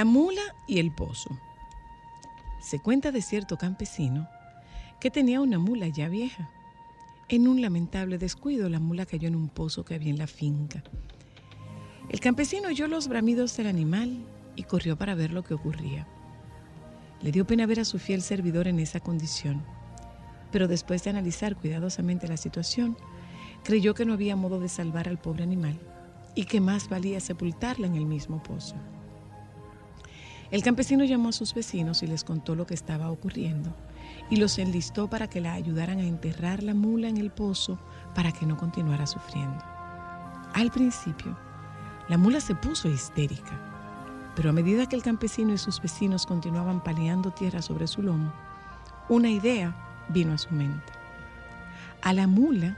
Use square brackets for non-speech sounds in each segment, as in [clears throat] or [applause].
La mula y el pozo. Se cuenta de cierto campesino que tenía una mula ya vieja. En un lamentable descuido, la mula cayó en un pozo que había en la finca. El campesino oyó los bramidos del animal y corrió para ver lo que ocurría. Le dio pena ver a su fiel servidor en esa condición, pero después de analizar cuidadosamente la situación, creyó que no había modo de salvar al pobre animal y que más valía sepultarla en el mismo pozo. El campesino llamó a sus vecinos y les contó lo que estaba ocurriendo y los enlistó para que la ayudaran a enterrar la mula en el pozo para que no continuara sufriendo. Al principio, la mula se puso histérica, pero a medida que el campesino y sus vecinos continuaban paliando tierra sobre su lomo, una idea vino a su mente. A la mula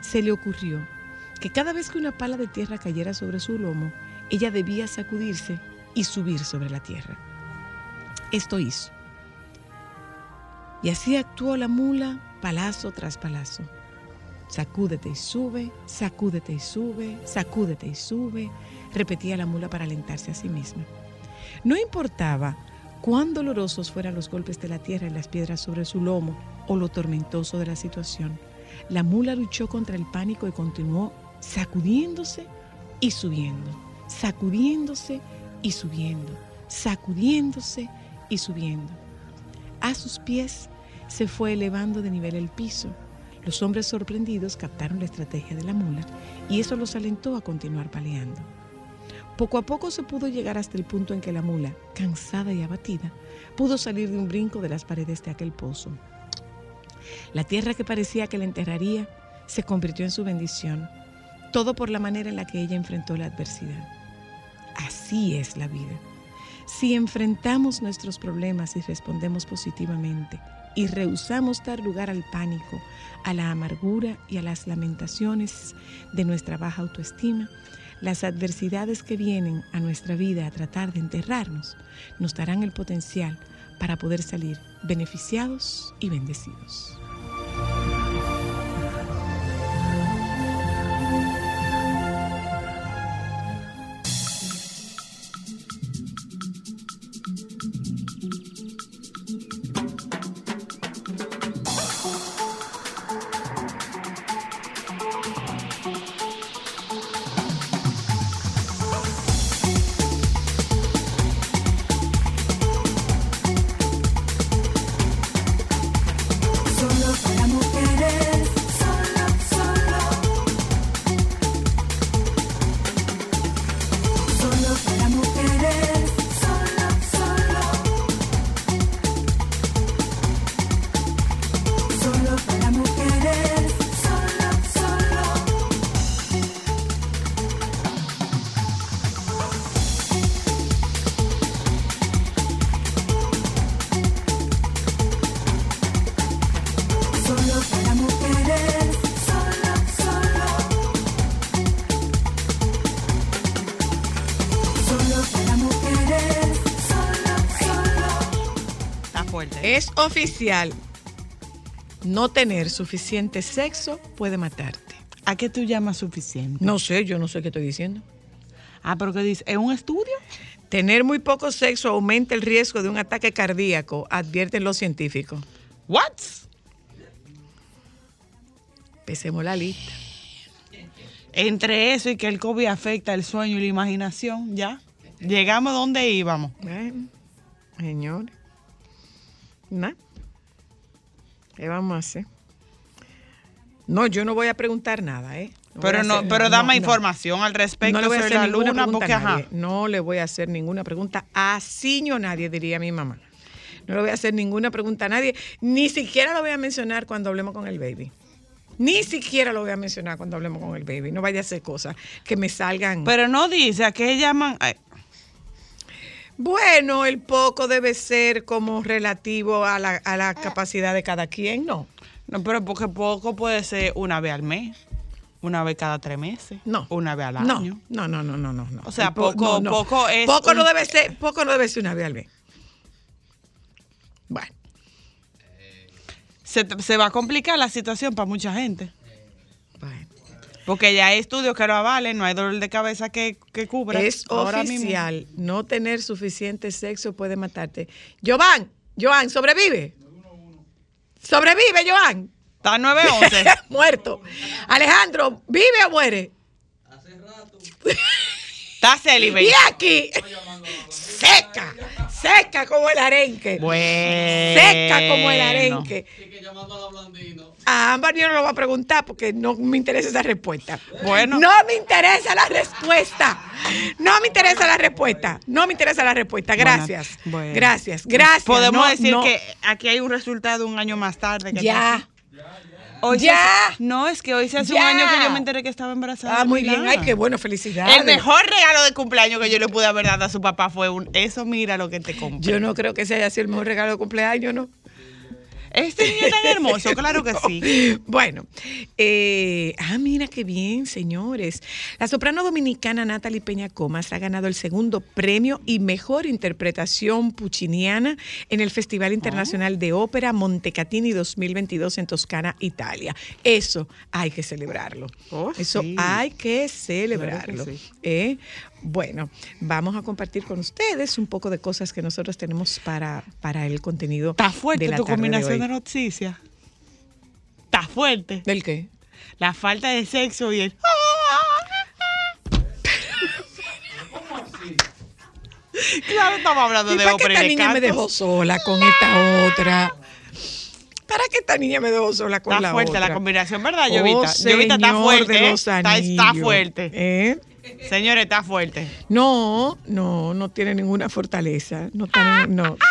se le ocurrió que cada vez que una pala de tierra cayera sobre su lomo, ella debía sacudirse y subir sobre la tierra. Esto hizo. Y así actuó la mula palazo tras palazo. Sacúdete y sube, sacúdete y sube, sacúdete y sube, repetía la mula para alentarse a sí misma. No importaba cuán dolorosos fueran los golpes de la tierra y las piedras sobre su lomo o lo tormentoso de la situación. La mula luchó contra el pánico y continuó sacudiéndose y subiendo, sacudiéndose y subiendo, sacudiéndose y subiendo. A sus pies se fue elevando de nivel el piso. Los hombres sorprendidos captaron la estrategia de la mula y eso los alentó a continuar paleando. Poco a poco se pudo llegar hasta el punto en que la mula, cansada y abatida, pudo salir de un brinco de las paredes de aquel pozo. La tierra que parecía que la enterraría se convirtió en su bendición, todo por la manera en la que ella enfrentó la adversidad. Así es la vida. Si enfrentamos nuestros problemas y respondemos positivamente y rehusamos dar lugar al pánico, a la amargura y a las lamentaciones de nuestra baja autoestima, las adversidades que vienen a nuestra vida a tratar de enterrarnos nos darán el potencial para poder salir beneficiados y bendecidos. Oficial. no tener suficiente sexo puede matarte. ¿A qué tú llamas suficiente? No sé, yo no sé qué estoy diciendo. Ah, pero ¿qué dice? ¿Es un estudio? Tener muy poco sexo aumenta el riesgo de un ataque cardíaco, advierten los científicos. ¿What? Empecemos la lista. Entre eso y que el COVID afecta el sueño y la imaginación, ya. Llegamos donde íbamos. Bueno, señores. Nada. ¿Qué vamos a hacer? No, yo no voy a preguntar nada, ¿eh? No Pero no, hacer- pero no, dame no. información al respecto No le voy a hacer la ninguna luna, pregunta porque a ajá. No le voy a hacer ninguna pregunta a ciño nadie, diría mi mamá. No le voy a hacer ninguna pregunta a nadie. Ni siquiera lo voy a mencionar cuando hablemos con el baby. Ni siquiera lo voy a mencionar cuando hablemos con el baby. No vaya a hacer cosas que me salgan. Pero no dice a qué llaman. Bueno, el poco debe ser como relativo a la, a la capacidad de cada quien, ¿no? No, pero porque poco puede ser una vez al mes, una vez cada tres meses, No. una vez al año. no, no, no, no, no. no. O sea, poco- poco es Poco no debe ser, poco no debe ser una vez al mes. Bueno. Se, se va a complicar la situación para mucha gente. Porque ya hay estudios que lo avalen, no hay dolor de cabeza que, que cubra. Es ahora mismo. oficial, no tener suficiente sexo puede matarte. Jovan, Joan, sobrevive. Sobrevive, Joan. Está 911. [laughs] Muerto. Alejandro, ¿vive o muere? Está célibe. Y aquí, seca, seca como el arenque. Bueno. Seca como el arenque. A Ámbar yo no lo voy a preguntar porque no me interesa esa respuesta. Bueno. No me interesa la respuesta. No me interesa la respuesta. No me interesa la respuesta. Gracias. Bueno. Gracias. Gracias. Podemos No, decir no. que aquí hay un resultado un año más tarde. Que Ya. Hoy Ya. hace- no, es que hoy se hace Ya. un año que yo me enteré que estaba embarazada. Ah, muy bien. Ay, qué bueno. Felicidades. El mejor regalo de cumpleaños que yo le pude haber dado a su papá fue un. Eso, mira lo que te compré. Yo no creo que ese haya sido el mejor regalo de cumpleaños, ¿no? Este niño tan hermoso, [laughs] claro que sí. Bueno, eh, ah, mira qué bien, señores. La soprano dominicana Natalie Peña Comas ha ganado el segundo premio y mejor interpretación pucciniana en el Festival Internacional de Ópera Montecatini 2022 en Toscana, Italia. Eso hay que celebrarlo. Oh, Eso sí. hay que celebrarlo. Claro que sí. ¿eh? Bueno, vamos a compartir con ustedes un poco de cosas que nosotros tenemos para, para el contenido. Está fuerte de la tu tarde combinación de, noticias. Está fuerte. ¿Del qué? La falta de sexo y el. [laughs] Claro, estamos hablando ¿Y de para qué esta niña me dejó sola con esta otra? ¿Para qué esta niña me dejó sola con Está la fuerte otra? la combinación, ¿verdad, Oh, Llovita? Llovita está fuerte. ¿eh? Está, está fuerte. ¿Eh? Señores, está fuerte. No, no, no tiene ninguna fortaleza. No tiene, no. [laughs]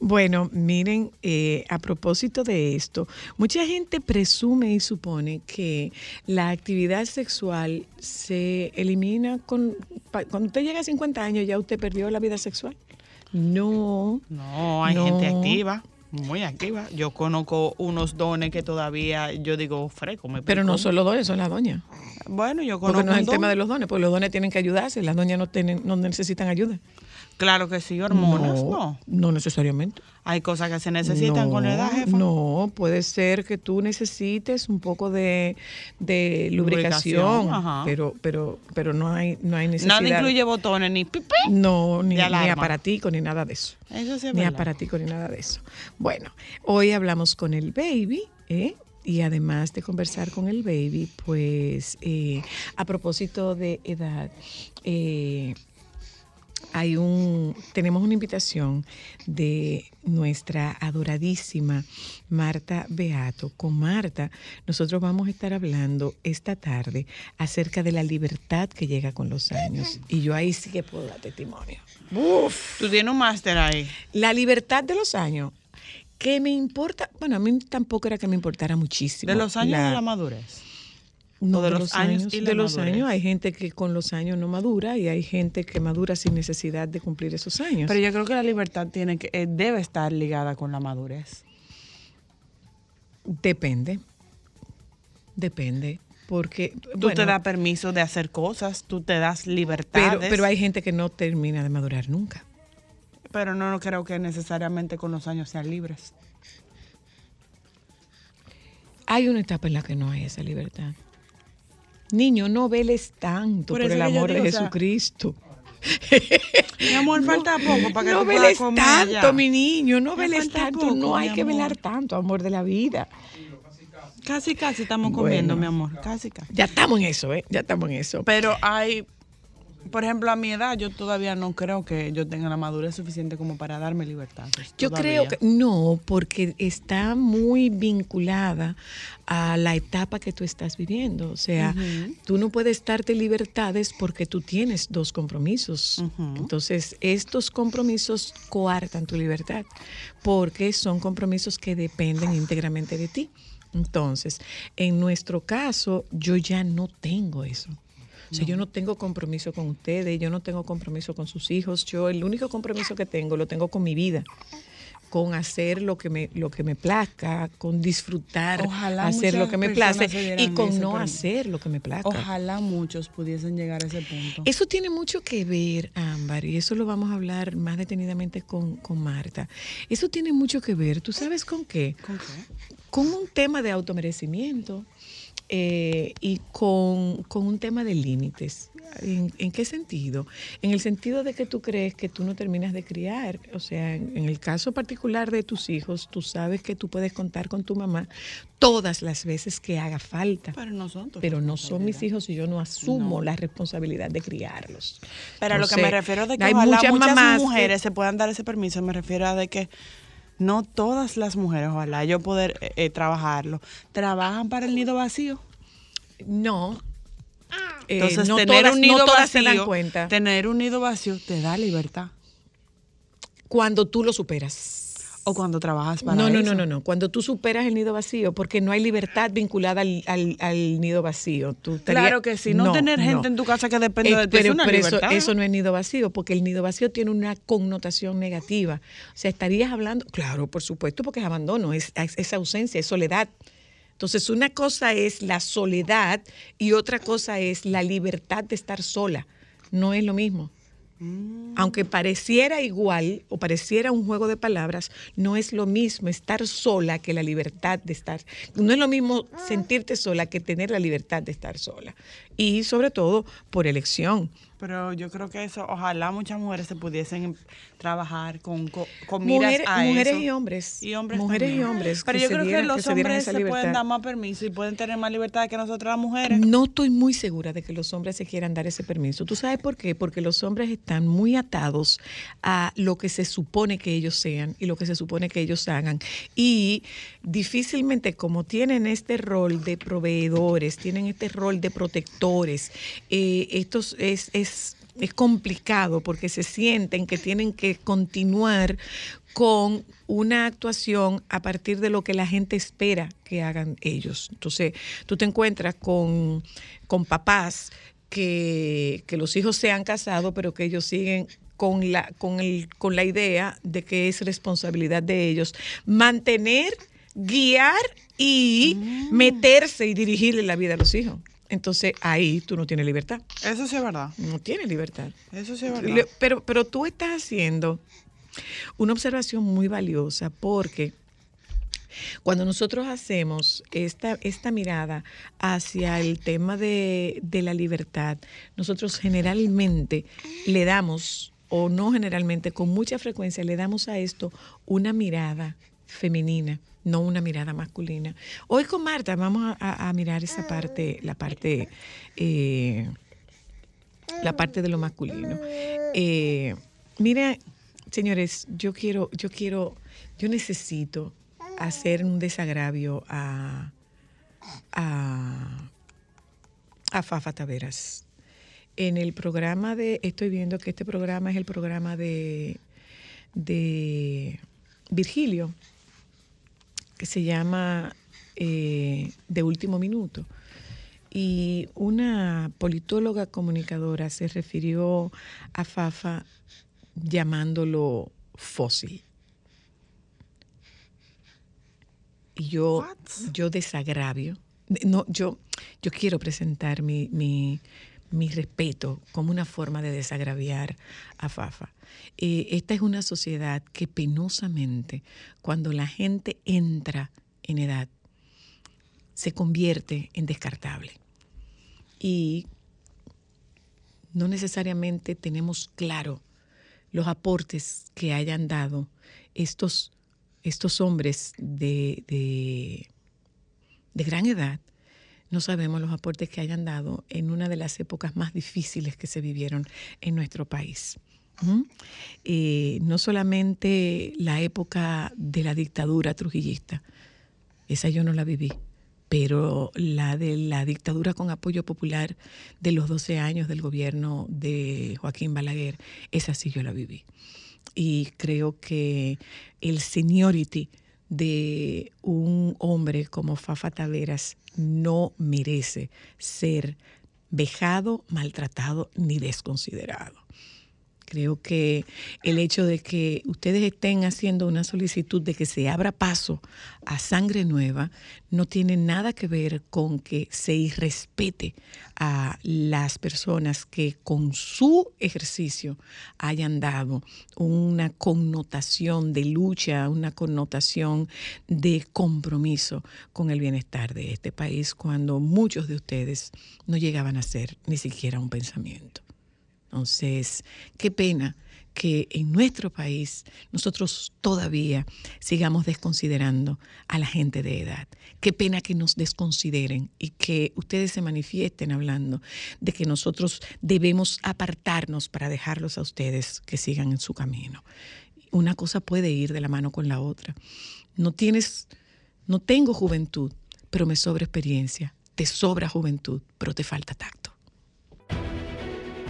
Bueno, miren, eh, a propósito de esto, mucha gente presume y supone que la actividad sexual se elimina con... Cuando usted llega a 50 años ya usted perdió la vida sexual. No, No, hay No. gente activa, muy activa. Yo conozco unos dones que todavía, yo digo, freco, me pero no son los dones, son las doñas. Bueno, yo conozco Porque no es el don. tema de los dones, porque los dones tienen que ayudarse, las doñas no, tienen, no necesitan ayuda. Claro que sí, hormonas, no. no necesariamente. Hay cosas que se necesitan con la edad, jefa. No, puede ser que tú necesites un poco de, de lubricación, pero, pero, pero no hay, no hay necesidad. Nada incluye botones ni pipí. No, ni, ni aparatico, ni nada de eso. Eso sí es ni verdad. aparatico, ni nada de eso. Bueno, hoy hablamos con el baby, ¿eh? Y además de conversar con el baby, pues eh, a propósito de edad, eh, hay un, tenemos una invitación de nuestra adoradísima Marta Beato. Con Marta, nosotros vamos a estar hablando esta tarde acerca de la libertad que llega con los años. Y yo ahí sí que puedo dar testimonio. Uf. Tú tienes un máster ahí. La libertad de los años, que me importa, bueno, a mí tampoco era que me importara muchísimo. De los años la- de la madurez. No, o de de, los los años años, y de los madurez. años. Hay gente que con los años no madura y hay gente que madura sin necesidad de cumplir esos años. Pero yo creo que la libertad tiene que, eh, debe estar ligada con la madurez. Depende. Depende. Porque Tú bueno, te das permiso de hacer cosas, tú te das pero, libertades. pero hay gente que no termina de madurar nunca. Pero no, no creo que necesariamente con los años sean libres. Hay una etapa en la que no hay esa libertad. Niño, no veles tanto por, el amor digo, de o sea, Jesucristo. Mi amor, [laughs] falta poco para que no veles comer tanto, ya. mi niño, no veles tanto. poco, no hay que velar tanto, amor de la vida. Casi, casi estamos comiendo, mi amor. Casi, casi. Ya estamos en eso, ¿eh? Ya estamos en eso. Pero hay, por ejemplo, a mi edad, yo todavía no creo que yo tenga la madurez suficiente como para darme libertad. Yo creo que no, porque está muy vinculada a la etapa que tú estás viviendo. O sea, tú no puedes darte libertades porque tú tienes dos compromisos. Entonces, estos compromisos coartan tu libertad porque son compromisos que dependen íntegramente de ti. Entonces, en nuestro caso, yo ya no tengo eso. O sea, yo no tengo compromiso con ustedes, yo no tengo compromiso con sus hijos. Yo el único compromiso que tengo lo tengo con mi vida, con hacer lo que me lo que me plazca, con disfrutar, Ojalá hacer lo que me place y con no hacer lo que me plazca. Ojalá muchos pudiesen llegar a ese punto. Eso tiene mucho que ver, Ámbar, y eso lo vamos a hablar más detenidamente con, con Marta. Eso tiene mucho que ver, ¿tú sabes con qué? ¿Con qué? Con un tema de automerecimiento eh, y con, con un tema de límites. ¿En, en qué sentido? En el sentido de que tú crees que tú no terminas de criar. O sea, en, en el caso particular de tus hijos, tú sabes que tú puedes contar con tu mamá todas las veces que haga falta. Pero no son Pero no son mis hijos y yo no asumo No. la responsabilidad de criarlos. Pero a lo que me refiero de que hay ojalá muchas muchas, mamás que- mujeres se puedan dar ese permiso, me refiero a de que no todas las mujeres, ojalá yo poder eh, eh, trabajarlo, trabajan para el nido vacío. No. Eh, Entonces, no tener todas, un nido no todas vacío, se dan cuenta tener un nido vacío te da libertad. cuando tú lo superas. O cuando trabajas para No, no, eso. no, no, no. Cuando tú superas el nido vacío, porque no hay libertad vinculada al, al- al nido vacío. Tú estarías- Claro que sí, no, tener gente en tu casa que depende Eh, de ti es pero, una pero eso, libertad. eso no es nido vacío, porque el nido vacío tiene una connotación negativa. O sea, estarías hablando, claro, por supuesto, porque es abandono, es, es- es ausencia, es soledad. Entonces, una cosa es la soledad y otra cosa es la libertad de estar sola. No es lo mismo. Aunque pareciera igual o pareciera un juego de palabras, no es lo mismo estar sola que la libertad de estar. No es lo mismo sentirte sola que tener la libertad de estar sola. Y sobre todo por elección. Pero yo creo que eso, ojalá muchas mujeres se pudiesen trabajar con, con, con miras Mujeres, a mujeres eso. y hombres. Y hombres Mujeres y hombres. Pero yo creo dieran- que los hombres se pueden dar más permiso y pueden tener más libertad que nosotras las mujeres. No estoy muy segura de que los hombres se quieran dar ese permiso. ¿Tú sabes por qué? Porque los hombres están muy atados a lo que se supone que ellos sean y lo que se supone que ellos hagan. Y difícilmente, como tienen este rol de proveedores, tienen este rol de protectores, eh, estos es, es, es complicado porque se sienten que tienen que continuar con una actuación a partir de lo que la gente espera que hagan ellos. Entonces, tú te encuentras con, con papás que, que los hijos se han casado, pero que ellos siguen con la, con, el, con la idea de que es responsabilidad de ellos mantener, guiar y meterse y dirigirle la vida a los hijos. Entonces, ahí tú no tienes libertad. Eso sí es verdad. No tienes libertad. Eso sí es verdad. Pero, pero tú estás haciendo una observación muy valiosa porque cuando nosotros hacemos esta, esta mirada hacia el tema de, de la libertad, nosotros generalmente le damos, o no generalmente, con mucha frecuencia le damos a esto una mirada femenina, no una mirada masculina. Hoy con Marta vamos a, mirar esa parte, la parte... eh, la parte de lo masculino. Eh, mira, señores, yo quiero, yo quiero, yo necesito hacer un desagravio a, a, a Fafa Taveras. En el programa de, estoy viendo que este programa es el programa de, de Virgilio, que se llama eh, De Último Minuto. Y una politóloga comunicadora se refirió a Fafa llamándolo fósil. Y yo, What? yo desagravio. No, yo, yo quiero presentar mi, mi, mi respeto como una forma de desagraviar a Fafa. Eh, esta es una sociedad que penosamente, cuando la gente entra en edad, se convierte en descartable. Y no necesariamente tenemos claro los aportes que hayan dado estos, estos hombres de, de, de gran edad no sabemos los aportes que hayan dado en una de las épocas más difíciles que se vivieron en nuestro país. Eh, no solamente la época de la dictadura trujillista, esa yo no la viví, pero la de la dictadura con apoyo popular de los 12 años del gobierno de Joaquín Balaguer, esa sí yo la viví. Y creo que el seniority de un hombre como Fafa Taveras no merece ser vejado, maltratado ni desconsiderado. Creo que el hecho de que ustedes estén haciendo una solicitud de que se abra paso a sangre nueva no tiene nada que ver con que se irrespete a las personas que con su ejercicio hayan dado una connotación de lucha, una connotación de compromiso con el bienestar de este país cuando muchos de ustedes no llegaban a ser ni siquiera un pensamiento. Entonces, qué pena que en nuestro país nosotros todavía sigamos desconsiderando a la gente de edad. Qué pena que nos desconsideren y que ustedes se manifiesten hablando de que nosotros debemos apartarnos para dejarlos a ustedes que sigan en su camino. Una cosa puede ir de la mano con la otra. No tienes, no tengo juventud, pero me sobra experiencia. Te sobra juventud, pero te falta tacto.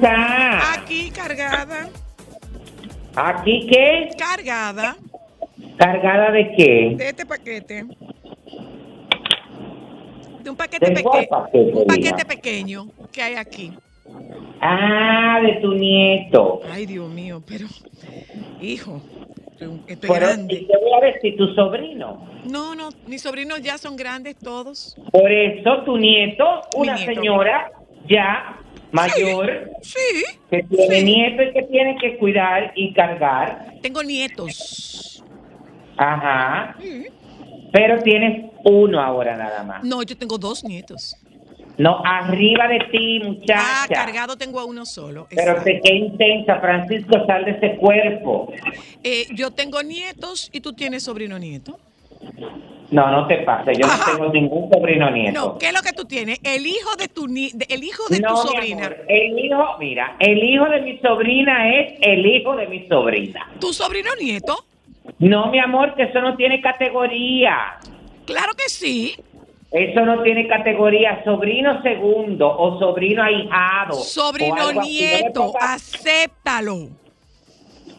Está? Aquí cargada. ¿Aquí qué? Cargada. ¿Cargada de qué? De este paquete. De un paquete pequeño. Un paquete pequeño que hay aquí. Ah, de tu nieto. Ay, Dios mío, pero, hijo, estoy Pero, grande. ¿y ¿Qué voy a decir? ¿Tu sobrino? No, no, mis sobrinos ya son grandes todos. Por eso tu nieto, Mi una nieto. señora ya mayor, Sí. que tiene sí. nieto y que tiene que cuidar y cargar. Tengo nietos. Ajá. Sí. Pero tienes uno ahora nada más. No, yo tengo dos nietos. No, arriba de ti, Ah, muchacha. cargado tengo a uno solo. Pero te qué intensa, Francisco, sal de ese cuerpo. Eh, yo tengo nietos y tú tienes sobrino nieto. No, no te pases, yo no tengo ningún sobrino nieto. No, ¿qué es lo que tú tienes? El hijo de tu ni de- el hijo de No, tu sobrina. amor, el hijo, mira, el hijo de mi sobrina es el hijo de mi sobrina. ¿Tu sobrino nieto? No, mi amor, que eso no tiene categoría. Claro que sí. Eso no tiene categoría sobrino segundo o sobrino ahijado. Sobrino así. Nieto, pongas- acéptalo.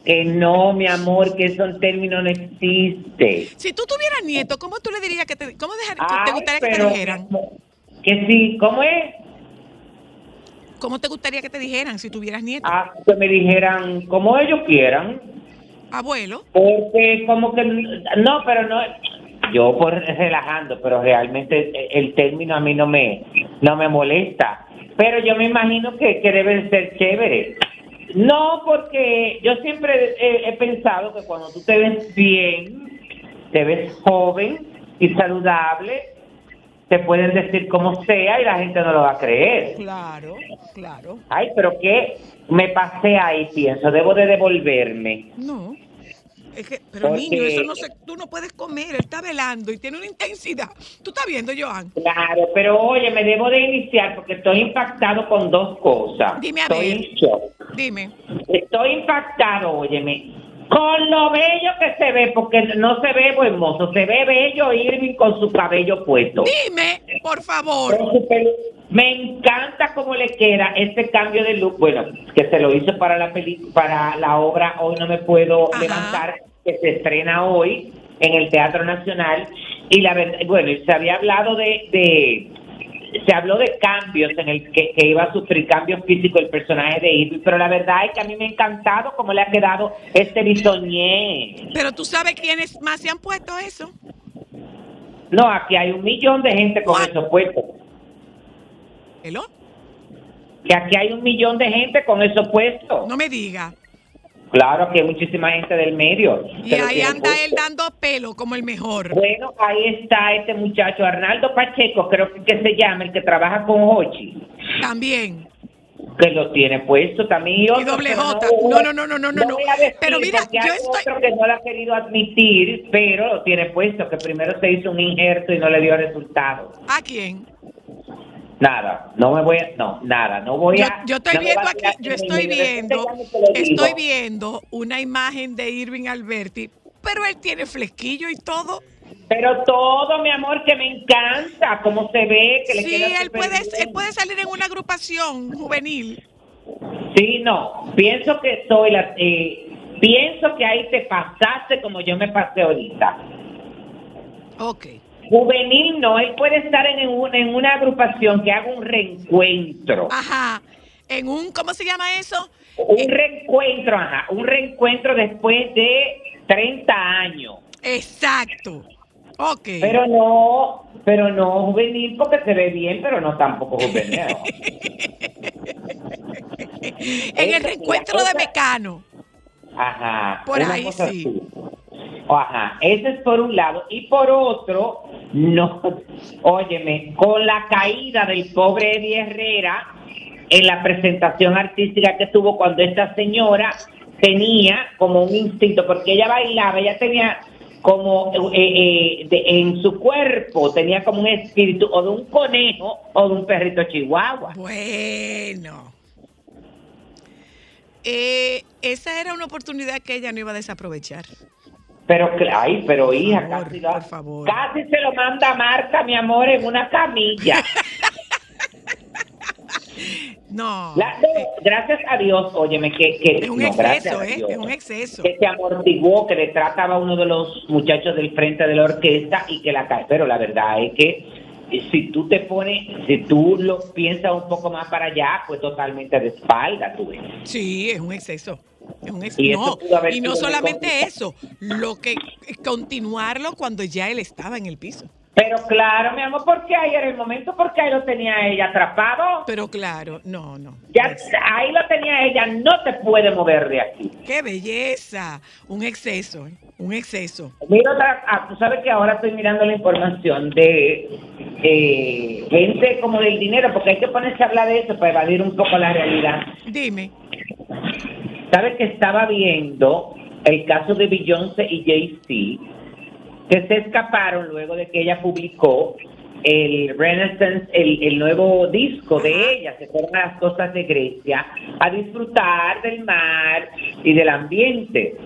Que no, mi amor, que esos términos no existe. Si tú tuvieras nieto, ¿cómo tú le dirías que te, cómo dejar- que te Ay, gustaría que te dijeran? Que sí, ¿cómo es? ¿Cómo te gustaría que te dijeran si tuvieras nieto? Ah, que me dijeran como ellos quieran. Abuelo. Porque como que no, pero no yo por relajando, pero realmente el término a mí no me no me molesta. Pero yo me imagino que, que deben ser chéveres. No, porque yo siempre he, he pensado que cuando tú te ves bien, te ves joven y saludable, te pueden decir como sea y la gente no lo va a creer. Claro, claro. Ay, pero que me pasé ahí, pienso, debo de devolverme. No. Es que, pero Porque- niño, eso no se, tú no puedes comer, él está velando y tiene una intensidad. ¿Tú estás viendo, Joan? Claro, pero oye, me debo de iniciar porque estoy impactado con dos cosas. Dime a estoy ver. Dime. Estoy impactado, óyeme, con lo bello que se ve, porque no se ve buen mozo, se ve bello Irving con su cabello puesto. Dime, por favor. Me encanta cómo le queda este cambio de look. Bueno, que se lo hizo para la peli para la obra Hoy no me puedo Ajá. levantar, que se estrena hoy en el Teatro Nacional. Y la verdad, bueno, se había hablado de, de se habló de cambios en el que, que iba a sufrir cambios físicos el personaje de Irving, pero la verdad es que a mí me ha encantado cómo le ha quedado este bisoñé. Pero tú sabes quiénes más se han puesto eso. No, aquí hay un millón de gente con esos puestos. ¿Hello? Que aquí hay un millón de gente con esos puestos. No me diga. Claro que hay muchísima gente del medio. Y ahí anda él dando pelo como el mejor. Bueno, ahí está este muchacho, Arnaldo Pacheco, creo que, que se llama, el que trabaja con Hochi, También. que lo tiene puesto también. Y, otro, doble J. No, no, no, no, no, no, no. Pero mira, yo hay estoy- otro que no lo ha querido admitir, pero lo tiene puesto, que primero se hizo un injerto y no le dio resultado. ¿A quién? Nada, no me voy a, no, nada, no voy Yo, a. yo estoy no viendo aquí, yo estoy viendo, estoy viendo una imagen de Irving Alberti, pero él tiene flequillo y todo. Pero todo, mi amor, que me encanta, cómo se ve, que le Sí, queda él puede, bien. él puede salir en una agrupación juvenil. Sí, no, pienso que soy la... eh, pienso que ahí te pasaste como yo me pasé ahorita. Ok. Juvenil no, él puede estar en, un- en una agrupación que haga un reencuentro. Ajá. En un, ¿cómo se llama eso? Un reencuentro, ajá, un reencuentro después de 30 años. Exacto. Ok. Pero no, pero no juvenil porque se ve bien, pero no tampoco juvenil. [laughs] en el reencuentro de Mecano. Ajá. Por ahí sí. así. Ajá, ese es por un lado. Y por otro, no, óyeme, con la caída del pobre Eddie Herrera en la presentación artística que tuvo cuando esta señora tenía como un instinto, porque ella bailaba, ella tenía como eh, eh, de- en su cuerpo, tenía como un espíritu o de un conejo o de un perrito chihuahua. Bueno. Eh, esa era una oportunidad que ella no iba a desaprovechar. Pero, ay, pero hija, favor, casi, lo- por favor. casi se lo manda Marta, mi amor, en una camilla. [laughs] No. La- no, gracias a Dios, óyeme, que, que Es un no, exceso, a ¿eh? Dios, Es un exceso. que se amortiguó, que le trataba a uno de los muchachos del frente de la orquesta y que la cae. Pero la verdad es que si tú te pones, si tú lo piensas un poco más para allá, pues totalmente de espalda, tú ves. Sí, es un exceso. Es un ex- Y no, y no solamente eso, lo que continuarlo cuando ya él estaba en el piso. Pero claro, mi amor, porque ahí era el momento, porque ahí lo tenía ella atrapado. Pero claro, no, no. Ya Es- ahí lo tenía ella, no te puede mover de aquí. ¡Qué belleza! Un exceso, ¿eh? un exceso. Mira, otra, ah, tú sabes que ahora estoy mirando la información de eh, gente como del dinero, porque hay que ponerse a hablar de eso para evadir un poco la realidad. Dime. Sabes que estaba viendo el caso de Beyoncé y Jay-Z, que se escaparon luego de que ella publicó el Renaissance, el, el nuevo disco de ella, se fueron a las costas de Grecia a disfrutar del mar y del ambiente.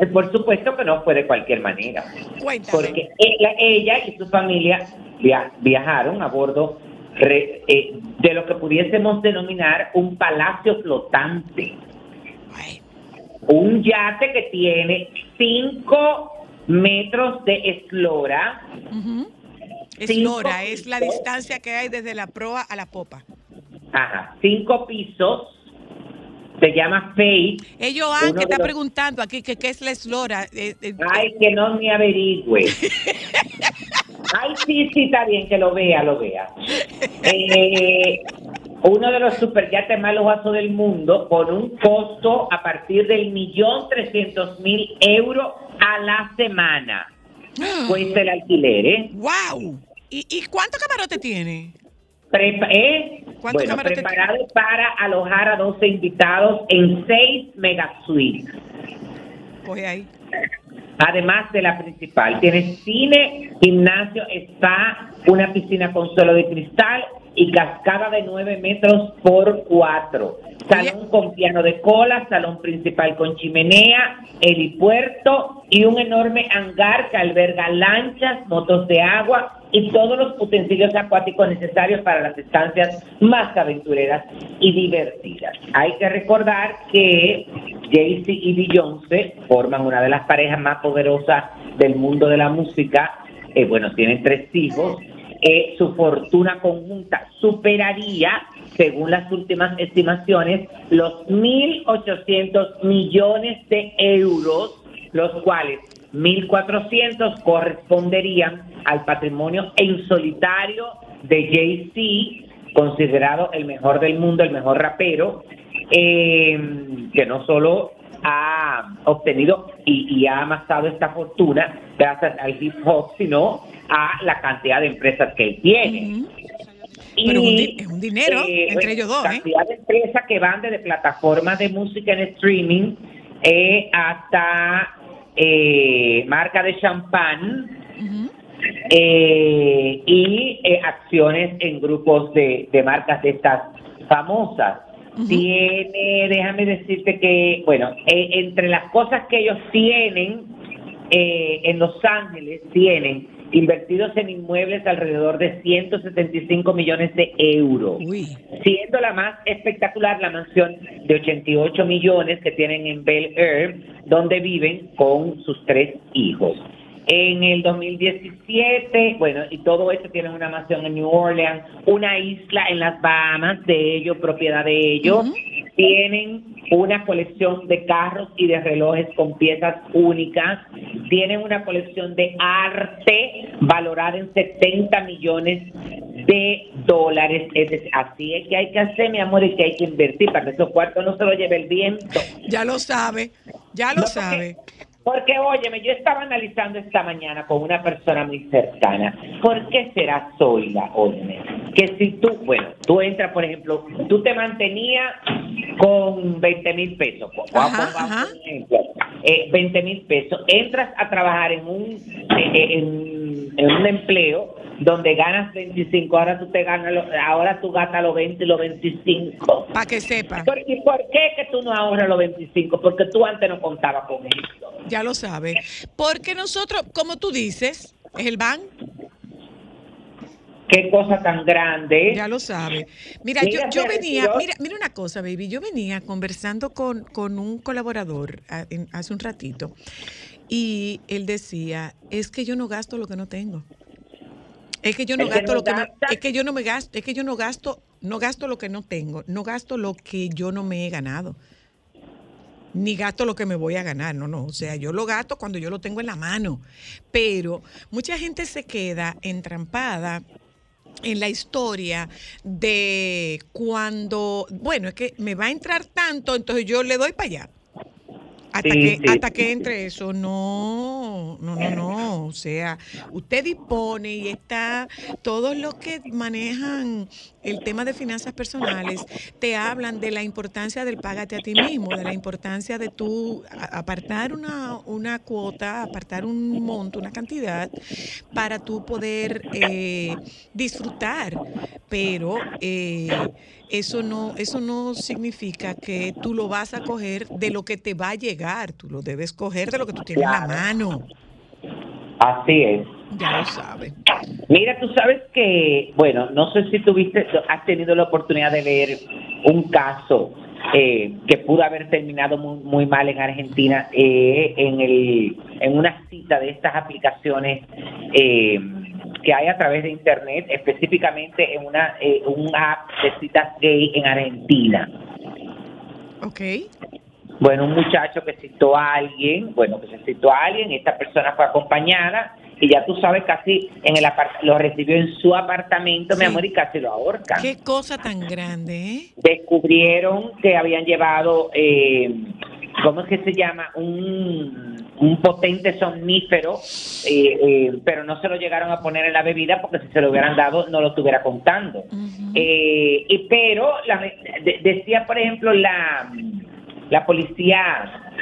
Eh, Por supuesto que no fue de cualquier manera, Cuéntame. porque ella, ella y su familia via- viajaron a bordo re- eh, de lo que pudiésemos denominar un palacio flotante Ay, un yate que tiene 5 metros de eslora. ujú. Es la distancia que hay desde la proa a la popa. Ajá, cinco pisos. Se llama Faith. Joan Uno que está los- preguntando aquí que qué es la eslora. Eh, eh, Ay, que no me averigüe. [laughs] Ay, sí, sí, está bien, que lo vea, lo vea. Eh, [laughs] uno de los superyates más lujosos del mundo, con un costo a partir del millón trescientos mil euros a la semana. Cuesta el alquiler, ¿eh? ¡Wow! ¿Y, y cuántos camarotes tiene? Prepa- ¿eh? ¿Cuántos Bueno, preparado para alojar a 12 invitados en 6 megasuites. Coge ahí. Además de la principal, tiene cine, gimnasio, spa, una piscina con suelo de cristal y cascada de 9 metros por 4. Salón con piano de cola, salón principal con chimenea, helipuerto y un enorme hangar que alberga lanchas, motos de agua y todos los utensilios acuáticos necesarios para las estancias más aventureras y divertidas. Hay que recordar que Jay-Z y Beyoncé forman una de las parejas más poderosas del mundo de la música. Eh, bueno, tienen tres hijos eh, su fortuna conjunta superaría, según las últimas estimaciones, los 1.800 millones de euros, los cuales 1.400 corresponderían al patrimonio en solitario de Jay-Z, considerado el mejor del mundo, el mejor rapero, eh, que no solo ha obtenido y, ha amasado esta fortuna gracias al hip hop, sino a la cantidad de empresas que él tiene. Pero es un dinero eh, entre ellos dos. ¿eh? Cantidad de empresas que van desde plataformas de música en streaming eh, hasta marca de champán y acciones en grupos de, de marcas de estas famosas. Tiene, déjame decirte que, bueno, entre las cosas que ellos tienen en Los Ángeles, tienen invertidos en inmuebles alrededor de 175 millones de euros, siendo la más espectacular la mansión de 88 millones que tienen en Bel Air, donde viven con sus tres hijos. En el 2017, bueno, y todo esto tienen una mansión en New Orleans, una isla en las Bahamas de ellos, propiedad de ellos. Tienen una colección de carros y de relojes con piezas únicas. Tienen una colección de arte valorada en 70 millones de dólares. así es que hay que hacer, mi amor, y que hay que invertir para que esos cuartos no se lo lleve el viento. Ya lo sabe, ya lo sabe. Porque, óyeme, yo estaba analizando esta mañana con una persona muy cercana. ¿Por qué será Zoila, óyeme? Que si tú, bueno, tú entras, por ejemplo, tú te mantenías con 20 mil pesos. Ajá, ejemplo, 20 eh, mil pesos. Entras a trabajar en un, eh, eh, en, en un empleo donde ganas 25, ahora tú te ganas, ahora tú gastas los 20 y los 25. Para que sepa. ¿Y por qué que tú no ahorras los 25? Porque tú antes no contabas con eso. Ya lo sabes. Porque nosotros, como tú dices, es el ban. Qué cosa tan grande. Ya lo sabe. Mira, yo, venía, mira, mira una cosa, baby, yo venía conversando con, con un colaborador hace un ratito y él decía, es que yo no gasto lo que no tengo. Es que yo no gasto lo que es que yo no me gasto, es que yo no gasto, no gasto lo que no tengo, no gasto lo que yo no me he ganado. Ni gasto lo que me voy a ganar, no, no, o sea, yo lo gasto cuando yo lo tengo en la mano. Pero mucha gente se queda entrampada en la historia de cuando, bueno, es que me va a entrar tanto, entonces yo le doy para allá. Hasta, que, hasta que entre eso, no, no, no, no. O sea, usted dispone y está, todos los que manejan el tema de finanzas personales te hablan de la importancia del págate a ti mismo, de la importancia de tú apartar una, una cuota, apartar un monto, una cantidad, para tú poder eh, disfrutar. Pero eh, eso no, eso no significa que tú lo vas a coger de lo que te va a llegar, tú lo debes coger de lo que tú tienes en la mano. Así es. Ya lo sabes. Mira, tú sabes que, bueno, no sé si tuviste, has tenido la oportunidad de ver un caso eh, que pudo haber terminado muy, mal en Argentina eh, en, el, en una cita de estas aplicaciones eh, que hay a través de Internet, específicamente en una, app de citas gay en Argentina. Ok. Bueno, un muchacho que citó a alguien, bueno, que se citó a alguien, esta persona fue acompañada y ya tú sabes, casi en el lo recibió en su apartamento, mi amor, y casi lo ahorcan. Qué cosa tan grande, ¿eh? Descubrieron que habían llevado, eh, ¿cómo es que se llama? Un, un potente somnífero, eh, eh, pero no se lo llegaron a poner en la bebida porque si se lo hubieran dado no lo estuviera contando. y pero la, decía, por ejemplo, la, la policía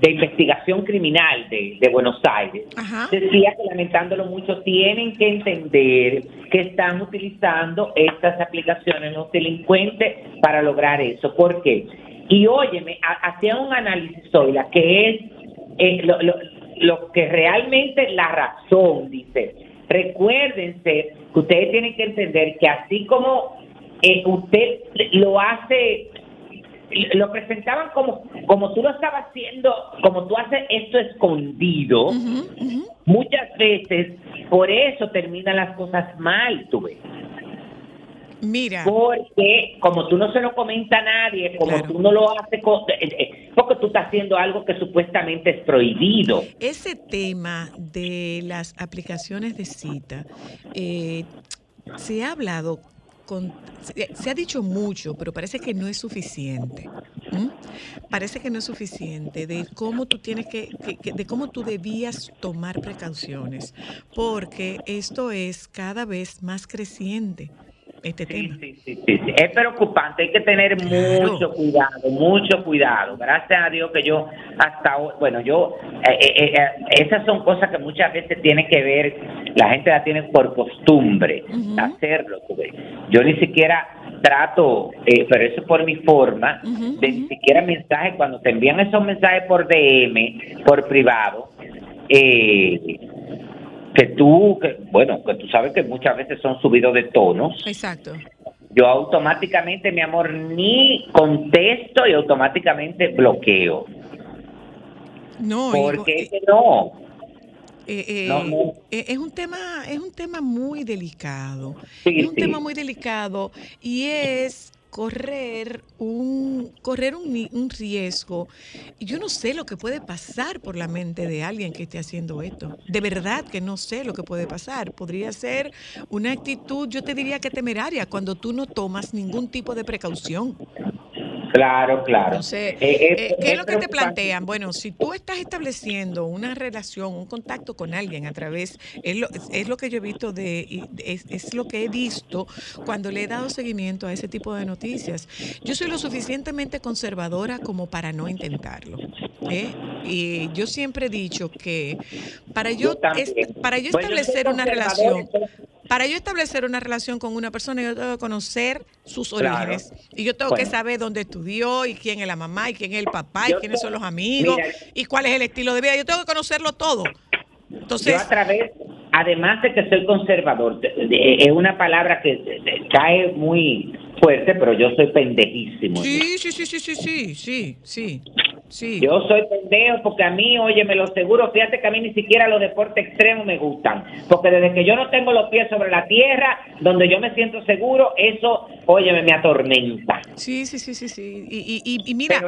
de Investigación Criminal de, de Buenos Aires, Ajá. decía que lamentándolo mucho, tienen que entender que están utilizando estas aplicaciones los delincuentes para lograr eso. ¿Por qué? Y óyeme, ha- hacía un análisis hoy, la que es eh, lo, lo- lo que realmente la razón, dice. Recuérdense que ustedes tienen que entender que así como eh, usted lo hace lo presentaban como como tú lo estabas haciendo, como tú haces esto escondido, muchas veces por eso terminan las cosas mal, tú ves. Mira, Porque como tú no se lo comenta a nadie, como Claro. tú no lo haces, co- eh, eh, porque tú estás haciendo algo que supuestamente es prohibido. ese tema de las aplicaciones de cita, eh, se ha hablado se, ha dicho mucho, pero parece que no es suficiente. Parece que no es suficiente de cómo tú tienes que, que- que- de cómo tú debías tomar precauciones, porque esto es cada vez más creciente este Sí, tema. sí, sí, sí, sí. Es preocupante, hay que tener Claro. mucho cuidado, mucho cuidado. Gracias a Dios que yo hasta hoy, bueno, yo, eh, eh, eh, esas son cosas que muchas veces tienen que ver, la gente la tiene por costumbre hacerlo. Yo ni siquiera trato, eh, pero eso es por mi forma, de ni siquiera mensajes, cuando te envían esos mensajes por DM, por privado, eh, tú, que, bueno, que tú sabes que muchas veces son subidos de tonos Exacto. yo automáticamente, mi amor, ni contesto y automáticamente bloqueo. No, Porque no. Eh, eh, No, no. eh, Es un tema, es un tema muy delicado. Sí, es un sí. tema muy delicado y es correr un correr un, un riesgo. Yo no sé lo que puede pasar por la mente de alguien que esté haciendo esto. De verdad que no sé lo que puede pasar. Podría ser una actitud, yo te diría que temeraria, cuando tú no tomas ningún tipo de precaución. Claro, claro. Entonces, Eh, eh, eh, ¿qué es lo que te plantean? Bueno, si tú estás estableciendo una relación, un contacto con alguien a través, es lo, es- lo que yo he visto de, es, es lo que he visto cuando le he dado seguimiento a ese tipo de noticias. Yo soy lo suficientemente conservadora como para no intentarlo. ¿eh? Y yo siempre he dicho que para yo, para yo establecer una relación, para yo establecer una relación con una persona, yo tengo que conocer sus Claro. orígenes. Y yo tengo que saber dónde estudió y quién es la mamá y quién es el papá y Yo quiénes te- son los amigos mira. y cuál es el estilo de vida. Yo tengo que conocerlo todo. Yo Entonces, a través, además de que soy conservador, es una palabra que cae muy fuerte, pero yo soy pendejísimo. sí, sí, sí, sí, sí, sí, sí, sí, sí. Yo soy pendejo porque a mí, oye, me lo seguro, fíjate que a mí ni siquiera los deportes extremos me gustan, porque desde que yo no tengo los pies sobre la tierra, donde yo me siento seguro, eso, oye, me atormenta. Sí, sí, sí, sí, sí. Y, y- y- mira,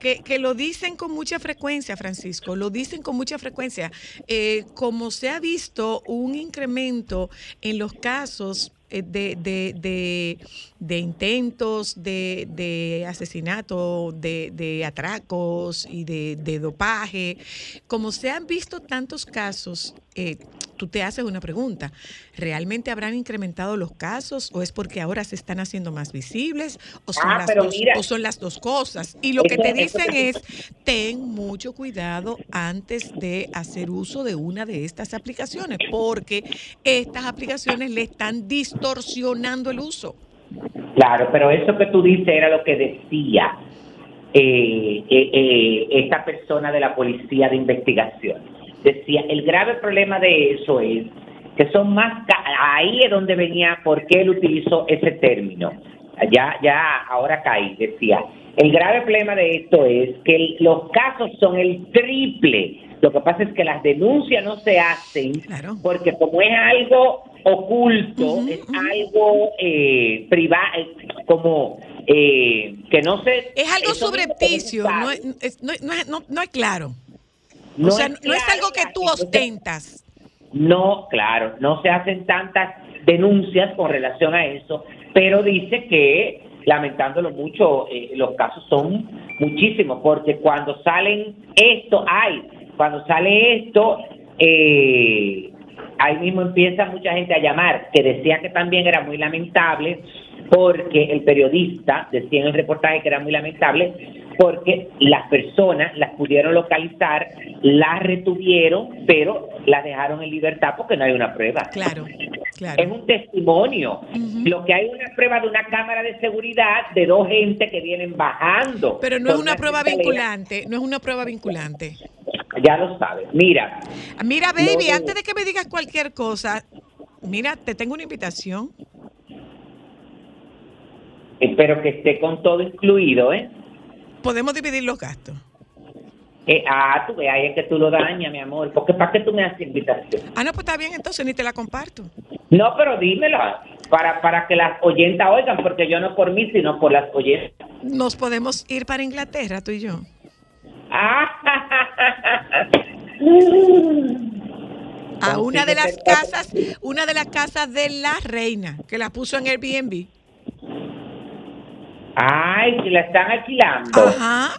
que, que lo dicen con mucha frecuencia, Francisco, lo dicen con mucha frecuencia. Eh, como se ha visto un incremento en los casos de, de, de, de intentos de, asesinato, de, atracos y de, de dopaje, como se han visto tantos casos, eh, tú te haces una pregunta, ¿realmente habrán incrementado los casos o es porque ahora se están haciendo más visibles o son, Ah, las, dos, mira. o son las dos cosas? Y lo que te dicen es, ten mucho cuidado antes de hacer uso de una de estas aplicaciones, porque estas aplicaciones le están distorsionando el uso. Claro, pero eso que tú dices era lo que decía eh, eh, eh, esta persona de la policía de investigación. Decía, el grave problema de eso es que son más, ahí es donde venía, por qué él utilizó ese término. Ya, ya, ahora caí, decía, el grave problema de esto es que el- los casos son el triple. Lo que pasa es que las denuncias no se hacen Claro. porque como es algo oculto, es algo eh, privado, como eh, que no se... Es algo subrepticio, no es, no, no- no es claro. No o sea, no es algo que tú ostentas. No, claro, no se hacen tantas denuncias con relación a eso, pero dice que, lamentándolo mucho, eh, los casos son muchísimos, porque cuando salen esto, hay, cuando sale esto, eh, ahí mismo empieza mucha gente a llamar, que decía que también era muy lamentable, porque el periodista decía en el reportaje que era muy lamentable, porque las personas las pudieron localizar, las retuvieron, pero las dejaron en libertad porque no hay una prueba. Claro, claro. Es un testimonio. Lo que hay es una prueba de una cámara de seguridad de dos gente que vienen bajando. Pero no es una prueba escalera. vinculante, no es una prueba vinculante. Ya lo sabes. Mira, Mira, baby, No. antes de que me digas cualquier cosa, mira, te tengo una invitación. Espero que esté con todo incluido, ¿eh? Podemos dividir los gastos. Eh, ah, tú ve, ahí es que tú lo dañas, mi amor. Porque ¿para qué tú me haces invitación? Ah, no, pues está bien, entonces ni te la comparto. No, pero dímela para, para que las oyentas oigan, porque yo no por mí, sino por las oyentas. Nos podemos ir para Inglaterra, tú y yo. Ah, A una de las casas, una de las casas de la reina, que la puso en Airbnb. Ay, que la están alquilando. Ajá.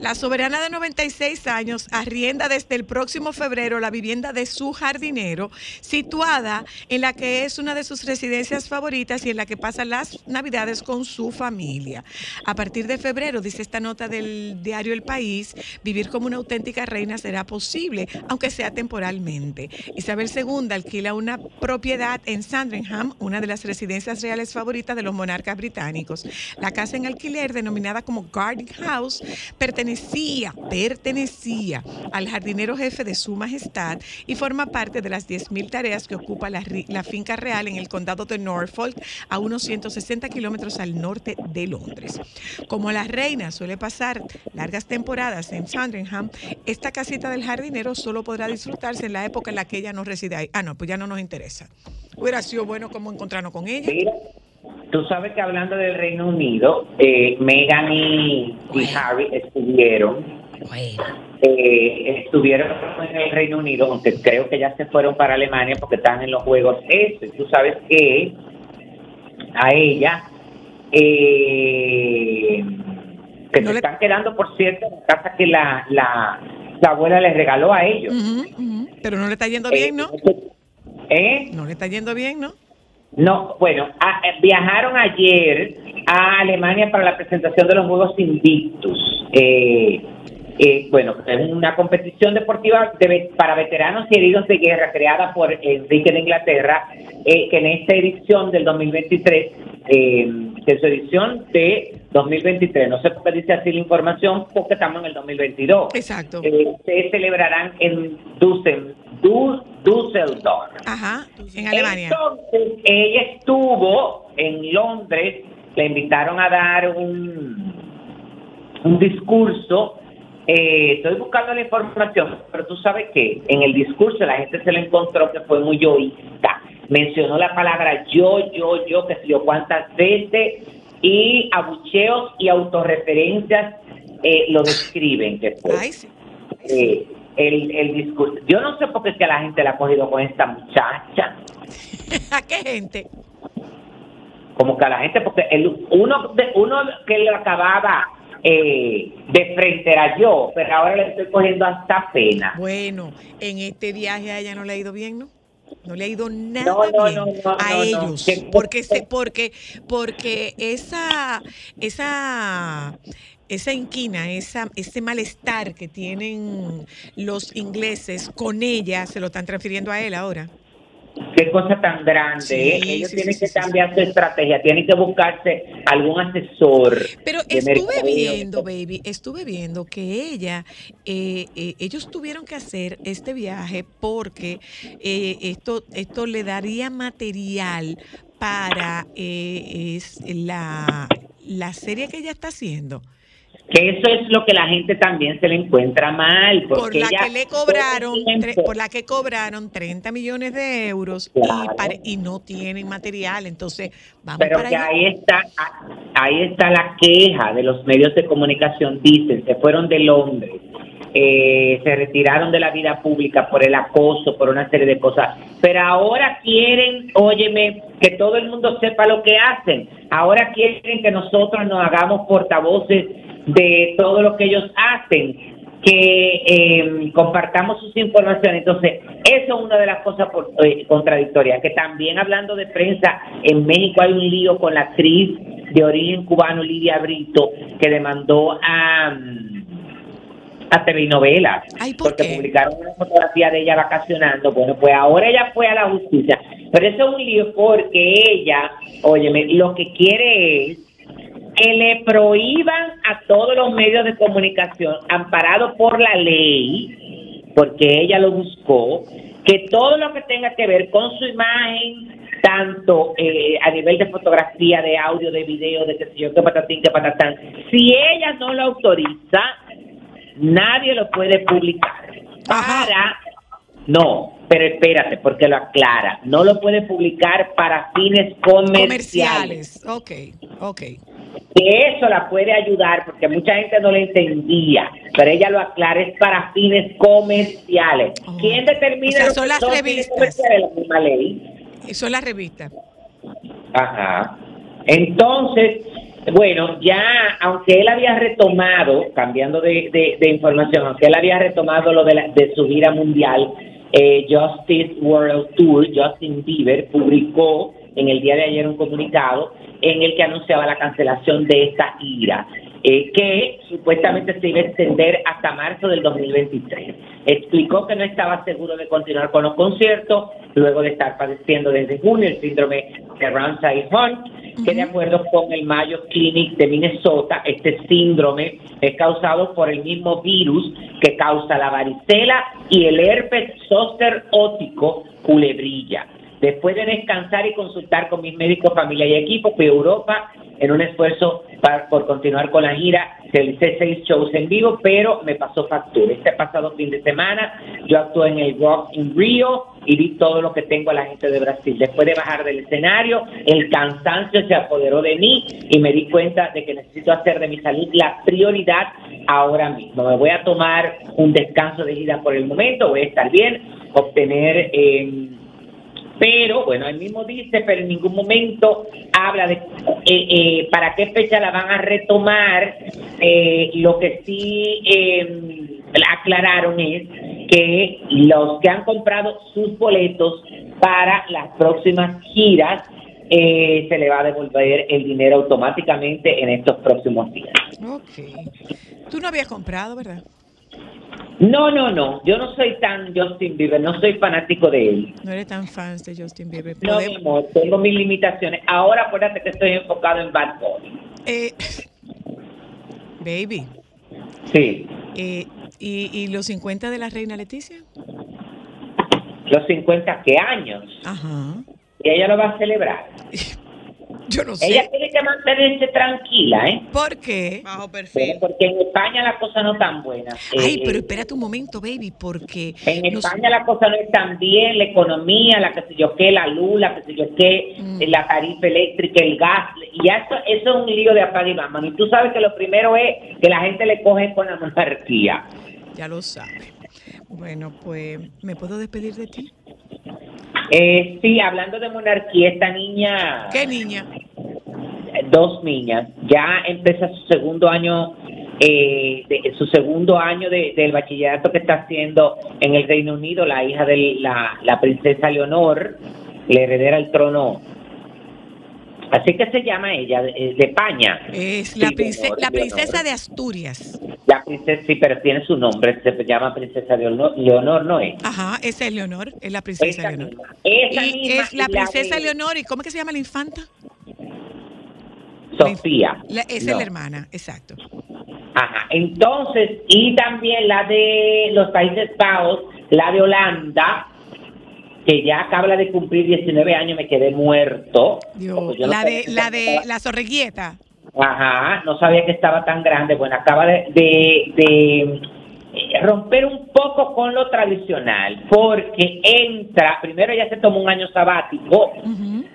La soberana de 96 años arrienda desde el próximo febrero la vivienda de su jardinero, situada en la que es una de sus residencias favoritas y en la que pasa las navidades con su familia. A partir de febrero, dice esta nota del diario El País, vivir como una auténtica reina será posible, aunque sea temporalmente. Isabel II alquila una propiedad en Sandringham, una de las residencias reales favoritas de los monarcas británicos. La casa en alquiler, denominada como Garden House, pertenecía, pertenecía al jardinero jefe de su majestad y forma parte de las 10.000 tareas que ocupa la, finca real en el condado de Norfolk, a unos 160 kilómetros al norte de Londres. Como la reina suele pasar largas temporadas en Sandringham, esta casita del jardinero solo podrá disfrutarse en la época en la que ella no reside ahí. Ah, no, pues ya no nos interesa. Hubiera sido bueno como encontrarnos con ella. Tú sabes que hablando del Reino Unido, eh, Meghan y, y Harry estuvieron, eh, estuvieron en el Reino Unido, aunque creo que ya se fueron para Alemania porque están en los Juegos eso. Y tú sabes que a ella, eh, que No se le- están quedando, por cierto, en la casa que la, la, la abuela les regaló a ellos. Ujú, ujú. Pero no le está yendo bien, ¿no? ¿Eh? No le está yendo bien, ¿no? No, bueno, a- eh, viajaron ayer a Alemania para la presentación de los Juegos Invictus. Eh, eh, bueno, es una competición deportiva de para veteranos y heridos de guerra creada por Enrique de Inglaterra, eh, que en esta edición del 2023, eh, es su edición de 2023, no sé por qué dice así la información, porque estamos en el 2022. Exacto. Eh, se celebrarán en Düssel- Du- Düsseldorf. Ajá, en Alemania. Entonces, ella estuvo en Londres, le invitaron a dar un, un discurso. Eh, estoy buscando la información, pero tú sabes que en el discurso la gente se le encontró que fue muy yoísta. Mencionó la palabra yo, yo, yo, que sé yo cuántas veces, y abucheos y autorreferencias eh, lo describen que fue Ay, sí. eh, el, el discurso. Yo no sé por qué es que la gente la ha cogido con esta muchacha. [laughs] ¿A qué gente? Como que a la gente, porque el, uno, de, uno que le acababa eh, de frente era yo, pero ahora le estoy cogiendo hasta pena. Bueno, en este viaje a ella no le ha ido bien, ¿no? No le ha ido nada No, no, bien no, a ellos, Que- porque se, porque porque esa esa esa inquina, esa ese malestar que tienen los ingleses con ella se lo están transfiriendo a él ahora. Qué cosa tan grande. Sí, ¿eh? Ellos sí, tienen sí, que cambiar su estrategia, tienen que buscarse algún asesor. Pero estuve viendo, baby, estuve viendo que ella, eh, eh, ellos tuvieron que hacer este viaje porque eh, esto, esto le daría material para eh, es la, la serie que ella está haciendo. Que eso es lo que la gente también se le encuentra mal. Por porque la ella que le cobraron, tre- por la que cobraron 30 millones de euros Claro. y, pare- y no tienen material. Entonces, vamos Pero para que allá. ahí está, ahí está la queja de los medios de comunicación. Dicen, se fueron de Londres, eh, se retiraron de la vida pública por el acoso, por una serie de cosas. Pero ahora quieren, óyeme, que todo el mundo sepa lo que hacen. Ahora quieren que nosotros nos hagamos portavoces de todo lo que ellos hacen. que eh, compartamos sus informaciones. Entonces, eso es una de las cosas por- eh, contradictorias. Que también hablando de prensa, en México hay un lío con la actriz de origen cubano Lidia Brito, que demandó a, a TV novelas. Ay, ¿por porque qué? publicaron una fotografía de ella vacacionando. Bueno, pues ahora ella fue a la justicia. Pero eso es un lío porque ella, óyeme, lo que quiere es que le prohíban a todos los medios de comunicación, amparados por la ley, porque ella lo buscó, que todo lo que tenga que ver con su imagen, tanto eh, a nivel de fotografía, de audio, de video, de qué sé yo, qué patatín, qué patatán, si ella no lo autoriza, nadie lo puede publicar. Ajá. Para, no, pero espérate, porque lo aclara, no lo puede publicar para fines comerciales. Comerciales. Ok, ok. Que eso la puede ayudar, porque mucha gente no lo entendía, pero ella lo aclara, es para fines comerciales. Oh. ¿Quién determina O sea, son que las fines revistas. La misma ley. Eso es la revista. Ajá. Entonces, bueno, ya, aunque él había retomado, cambiando de, de- de información, aunque él había retomado lo de, la- de su gira mundial, eh, Justice World Tour, Justin Bieber publicó en el día de ayer un comunicado en el que anunciaba la cancelación de esta gira, eh, que supuestamente se iba a extender hasta marzo del 2023. Explicó que no estaba seguro de continuar con los conciertos luego de estar padeciendo desde junio el síndrome de Ramsay Hunt, que de acuerdo con el Mayo Clinic de Minnesota, este síndrome es causado por el mismo virus que causa la varicela y el herpes zóster ótico culebrilla. Después de descansar y consultar con mis médicos, familia y equipo, fui a Europa en un esfuerzo para- por continuar con la gira. Realicé seis shows en vivo, pero me pasó factura. Este pasado fin de semana yo actué en el Rock in Rio y vi todo lo que tengo a la gente de Brasil. Después de bajar del escenario, el cansancio se apoderó de mí y me di cuenta de que necesito hacer de mi salud la prioridad ahora mismo. Me voy a tomar un descanso de gira por el momento, voy a estar bien, obtener... eh, pero bueno, él mismo dice, pero en ningún momento habla de eh, eh, para qué fecha la van a retomar. Eh, lo que sí eh, aclararon es que los que han comprado sus boletos para las próximas giras eh, se le va a devolver el dinero automáticamente en estos próximos días. Ok. Tú no habías comprado, ¿verdad? No, no, no, yo no soy tan Justin Bieber, no soy fanático de él. No eres tan fan de Justin Bieber. No, mi amor, tengo mis limitaciones. Ahora acuérdate que estoy enfocado en Bad Bunny. Eh, baby, Sí. eh, ¿y, ¿y los 50 de la reina Leticia? Los 50 qué años. Ajá. Y ella lo va a celebrar. [laughs] Yo no sé. Ella tiene que mantenerse tranquila, ¿eh? ¿Por qué? Bajo Pero perfil. porque en España la cosa no tan buena. Ay, Eh, pero eh, espérate un momento, baby, porque... En nos- España la cosa no es tan bien, la economía, la que sé yo qué, la luz, la que sé yo qué, Mm. la tarifa eléctrica, el gas, y eso, eso es un lío de apaga y vámonos. Y tú sabes que lo primero es que la gente le coge con la monarquía. Ya lo sabe. Bueno, pues, ¿me puedo despedir de ti? Eh, sí, hablando de monarquía, esta niña... ¿Qué niña? dos niñas, ya empieza su segundo año, eh, de, su segundo año de- del bachillerato que está haciendo en el Reino Unido, la hija de la, la princesa Leonor, la heredera al trono. Así que se llama ella, de, de España. Es la, Sí, prince- Leonor, la princesa de Asturias. La princesa, sí, pero tiene su nombre, se llama princesa Leonor, Leonor no es. Ajá, esa es Leonor, es la princesa Esa Leonor. misma, esa y misma es la princesa de Leonor, ¿y cómo es que se llama la infanta? Sofía. La- esa es la hermana, exacto. Ajá, entonces, y también la de los Países Bajos, la de Holanda, que ya acaba de cumplir 19 años, me quedé muerto. Dios, Porque yo no la de, la de estaba- la zorreguieta. Ajá, no sabía que estaba tan grande. Bueno, acaba de, de- de, eh, romper un poco con lo tradicional, porque entra, primero ella se tomó un año sabático,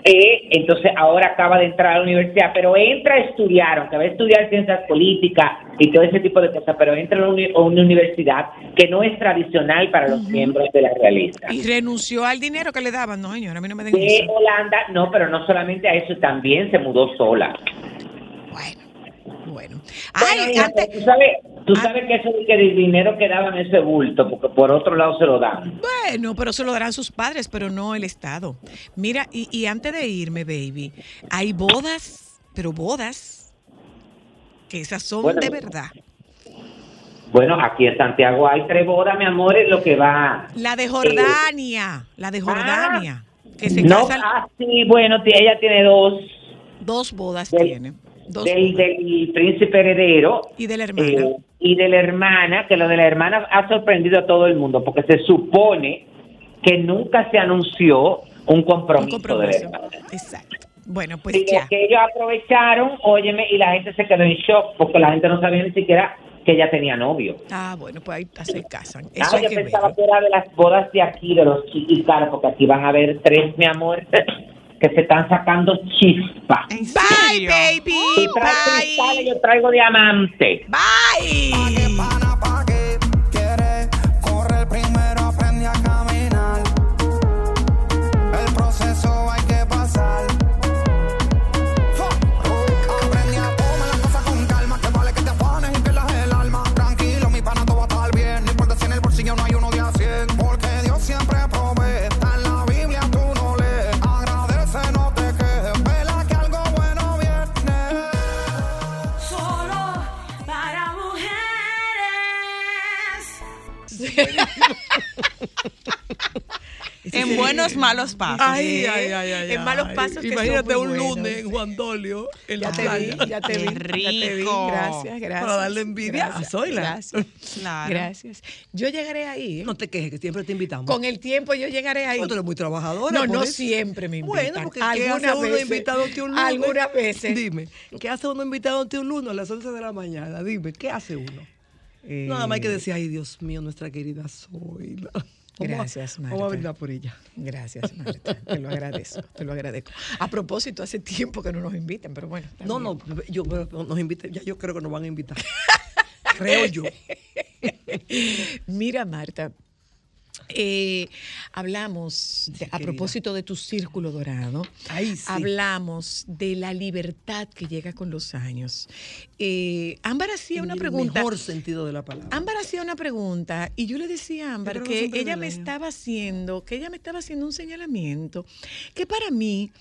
eh, entonces ahora acaba de entrar a la universidad, pero entra a estudiar, aunque va a estudiar ciencias políticas y todo ese tipo de cosas, pero entra a una, uni- a una universidad que no es tradicional para los miembros de la realeza. Y renunció al dinero que le daban. No, señora, a mí no me den De eso. Holanda, no, pero no solamente a eso, también se mudó sola. Bueno, bueno. Ay, antes, tú sabes, tú Tú sabes que eso que el dinero quedaba en ese bulto, porque por otro lado se lo dan. Bueno, pero se lo darán sus padres, pero no el Estado. Mira, y, y antes de irme, baby, hay bodas, pero bodas, que esas son Bueno. de verdad. Bueno, aquí en Santiago hay tres bodas, mi amor, es lo que va. La de Jordania, la de Jordania, que se No, casan, ah, sí, bueno, ella tiene dos. dos bodas del- tiene, dos del, bodas. del príncipe heredero y de la hermana. eh, y de la hermana, que lo de la hermana ha sorprendido a todo el mundo, porque se supone que nunca se anunció un un compromiso, de la compromiso. hermana. Exacto. Bueno, pues Digo ya. que ellos aprovecharon, óyeme, y la gente se quedó en shock, porque la gente no sabía ni siquiera que ella tenía novio. Ah, bueno, pues ahí se casan. Ah, Eso hay yo que pensaba verlo. que era de las bodas de aquí, de los chiquicaros, porque aquí van a haber tres, mi amor, [laughs] que se están sacando chispa. ¿En Bye, baby. Tú traes cristales, Bye. yo traigo diamante. Bye. [laughs] En buenos, malos pasos. Ay, ay, ay, ay, En malos pasos que son Imagínate muy un lunes en Juan Dolio, en Ya la te playa. vi, ya te vi, Qué ya te vi. rico. Gracias, gracias. Para darle envidia a Zoila. Gracias. Claro. Gracias. Yo llegaré ahí. ¿eh? No te quejes, que siempre te invitamos. Con el tiempo yo llegaré ahí. No, tú eres muy trabajadora. No, no eso. siempre me invitan. Bueno, porque ¿qué Algunas hace uno veces- invitado ante un lunes? Algunas veces. Dime, ¿qué hace uno invitado ante un lunes a las 11 de la mañana? Dime, ¿qué hace uno? Eh, Nada más hay que decir, ay, Dios mío, nuestra querida Zoila. Gracias, Marta. Vamos a brindar por ella. Gracias, Marta. Te lo agradezco, te lo agradezco. A propósito, hace tiempo que no nos invitan, pero bueno. No, bien. no, yo, nos inviten, ya yo creo que nos van a invitar. [laughs] creo yo. Mira, Marta, eh, hablamos, de- a propósito de tu círculo dorado, Ay, sí. hablamos de la libertad que llega con los años. Eh, Ámbar hacía En una el pregunta. mejor sentido de la palabra. Ámbar hacía una pregunta y yo le decía a Ámbar que ella me estaba haciendo, que ella me estaba haciendo un señalamiento que para mí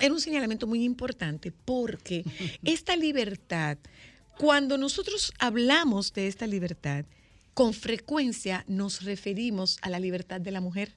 era un señalamiento muy importante porque [laughs] esta libertad, cuando nosotros hablamos de esta libertad, con frecuencia nos referimos a la libertad de la mujer,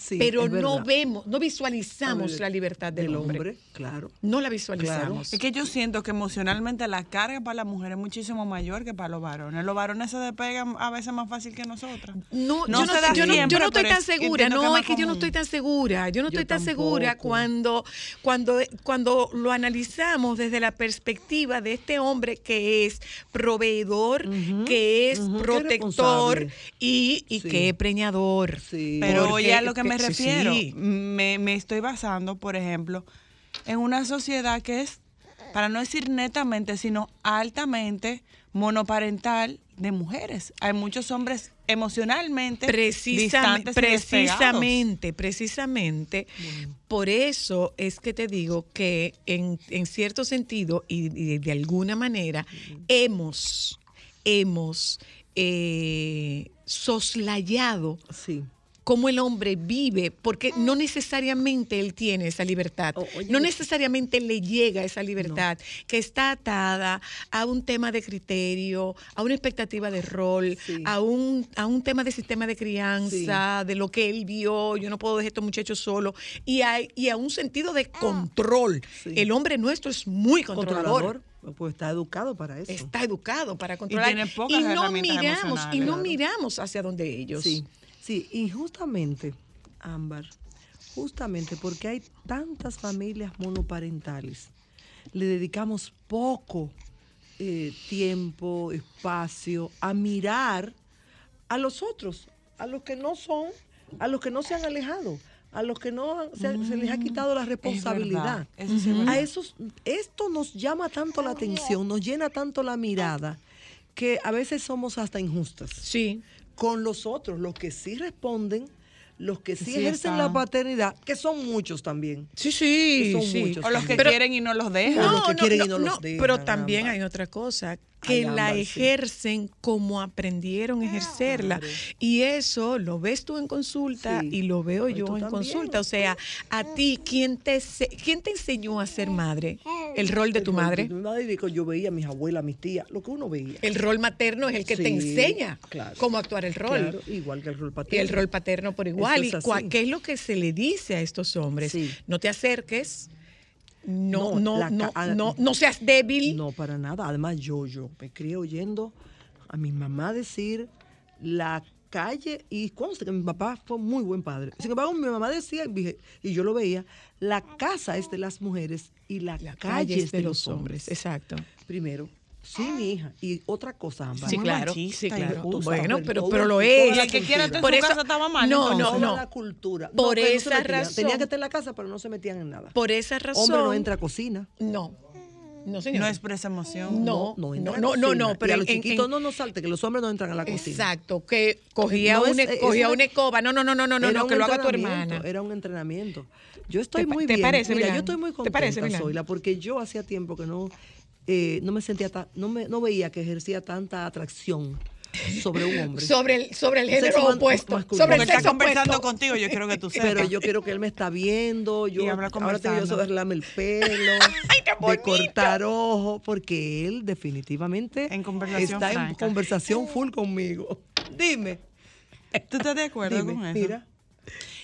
Sí, pero no vemos, no visualizamos la libertad del, del hombre. hombre, claro. No la visualizamos. Es que yo siento que emocionalmente la carga para la mujer es muchísimo mayor que para los varones. Los varones se despegan a veces más fácil que nosotras. No, No yo, no, se da yo no- yo siempre, no estoy tan es- segura, que no, es es que yo no estoy tan segura, yo no Yo estoy tan segura cuando, cuando, cuando lo analizamos desde la perspectiva de este hombre que es proveedor, que es protector y, y Sí. que es preñador. Sí. Pero Porque- oye a lo que me refiero, sí. Me, me estoy basando, por ejemplo, en una sociedad que es, para no decir netamente, sino altamente monoparental de mujeres. Hay muchos hombres emocionalmente Precisam- precisamente, precisamente, por eso es que te digo que en, en cierto sentido y, y de alguna manera hemos, hemos eh, soslayado Sí. Cómo el hombre vive, porque no necesariamente él tiene esa libertad, oye, no necesariamente le llega esa libertad, que está atada a un tema de criterio, a una expectativa de rol, Sí. a, un, a un tema de sistema de crianza, de lo que él vio, yo no puedo dejar a estos muchachos solos, y a, y a un sentido de control. Sí. El hombre nuestro es muy controlador. Controlador, pues está educado para eso. Está educado para controlar. tiene pocas y no miramos, y no miramos hacia donde ellos. Sí, sí, y justamente, Ámbar, justamente porque hay tantas familias monoparentales, le dedicamos poco eh, tiempo, espacio a mirar a los otros, a los que no son, a los que no se han alejado, a los que no se, se les ha quitado la Es responsabilidad. eso sí es verdad. A esos, esto nos llama tanto la atención, nos llena tanto la mirada, que a veces somos hasta injustas Sí. Con los otros, los que sí responden, los que sí, Sí ejercen están. la paternidad, que son muchos también. Sí, sí, son sí. muchos O los que Pero- quieren y no los dejan. los que quieren y no los dejan, Pero también hay otra cosa. Que Ay, la ejercen como aprendieron a ejercerla. Y eso lo ves tú en consulta Sí. y lo veo yo en también. consulta. O sea, a ti, ¿quién te, ¿quién te enseñó a ser madre? ¿El rol de tu El rol madre? de Mi madre, digo, yo veía a mis abuelas, a mis tías, lo que uno veía. El rol materno es el que te enseña claro. cómo actuar el rol. Claro, igual que el rol Y paterno. el rol paterno por igual. ¿Y así. qué es lo que se le dice a estos hombres? Sí. No te acerques, no, No, no, la no, ca- no, no seas débil. No, para nada. Además, yo, yo me crié oyendo a mi mamá decir la calle, y conste que mi papá fue muy buen padre. Sin embargo, mi mamá decía, y yo lo veía, la casa es de las mujeres y la, La calle, es de, los hombres. Exacto. Primero, sí, mi hija. Y otra cosa, Ámbar. Sí, claro. machista Sí, claro. Bueno, pero, pero lo es. el que quiera estar en Por su eso- casa estaba mal, No, no, no. la cultura. Por no esa razón. Tenía que estar en la casa, pero no se metían en nada. Por esa razón. Hombre no entra a cocina. No. No, señor. No expresa emoción. No, no, no, no, no, no, pero y a los en- en- chiquitos no nos salte, que los hombres no entran a la cocina. Exacto, que cogía, No, una, es cogía una- una escoba. No, no, no, no, no, no, que lo haga tu hermana. Era un entrenamiento. Yo estoy ¿Te muy te bien. parece, Mira, Milán? yo estoy muy ¿Te contenta, parece, Milán? Zoila, porque yo hacía tiempo que no, eh, no me sentía tan, no me, no veía que ejercía tanta atracción sobre un hombre. Sobre el, sobre el género opuesto. masculino. Sobre el está sexo conversando opuesto. contigo, yo quiero que tú [laughs] sepas. pero yo quiero que él me está viendo, yo Y ahora tengo yo conversando. [laughs] de arreglarme el pelo, de cortar ojos, porque él definitivamente En conversación está en conversación full conmigo. Dime, ¿Tú estás de acuerdo dime, con eso? mira.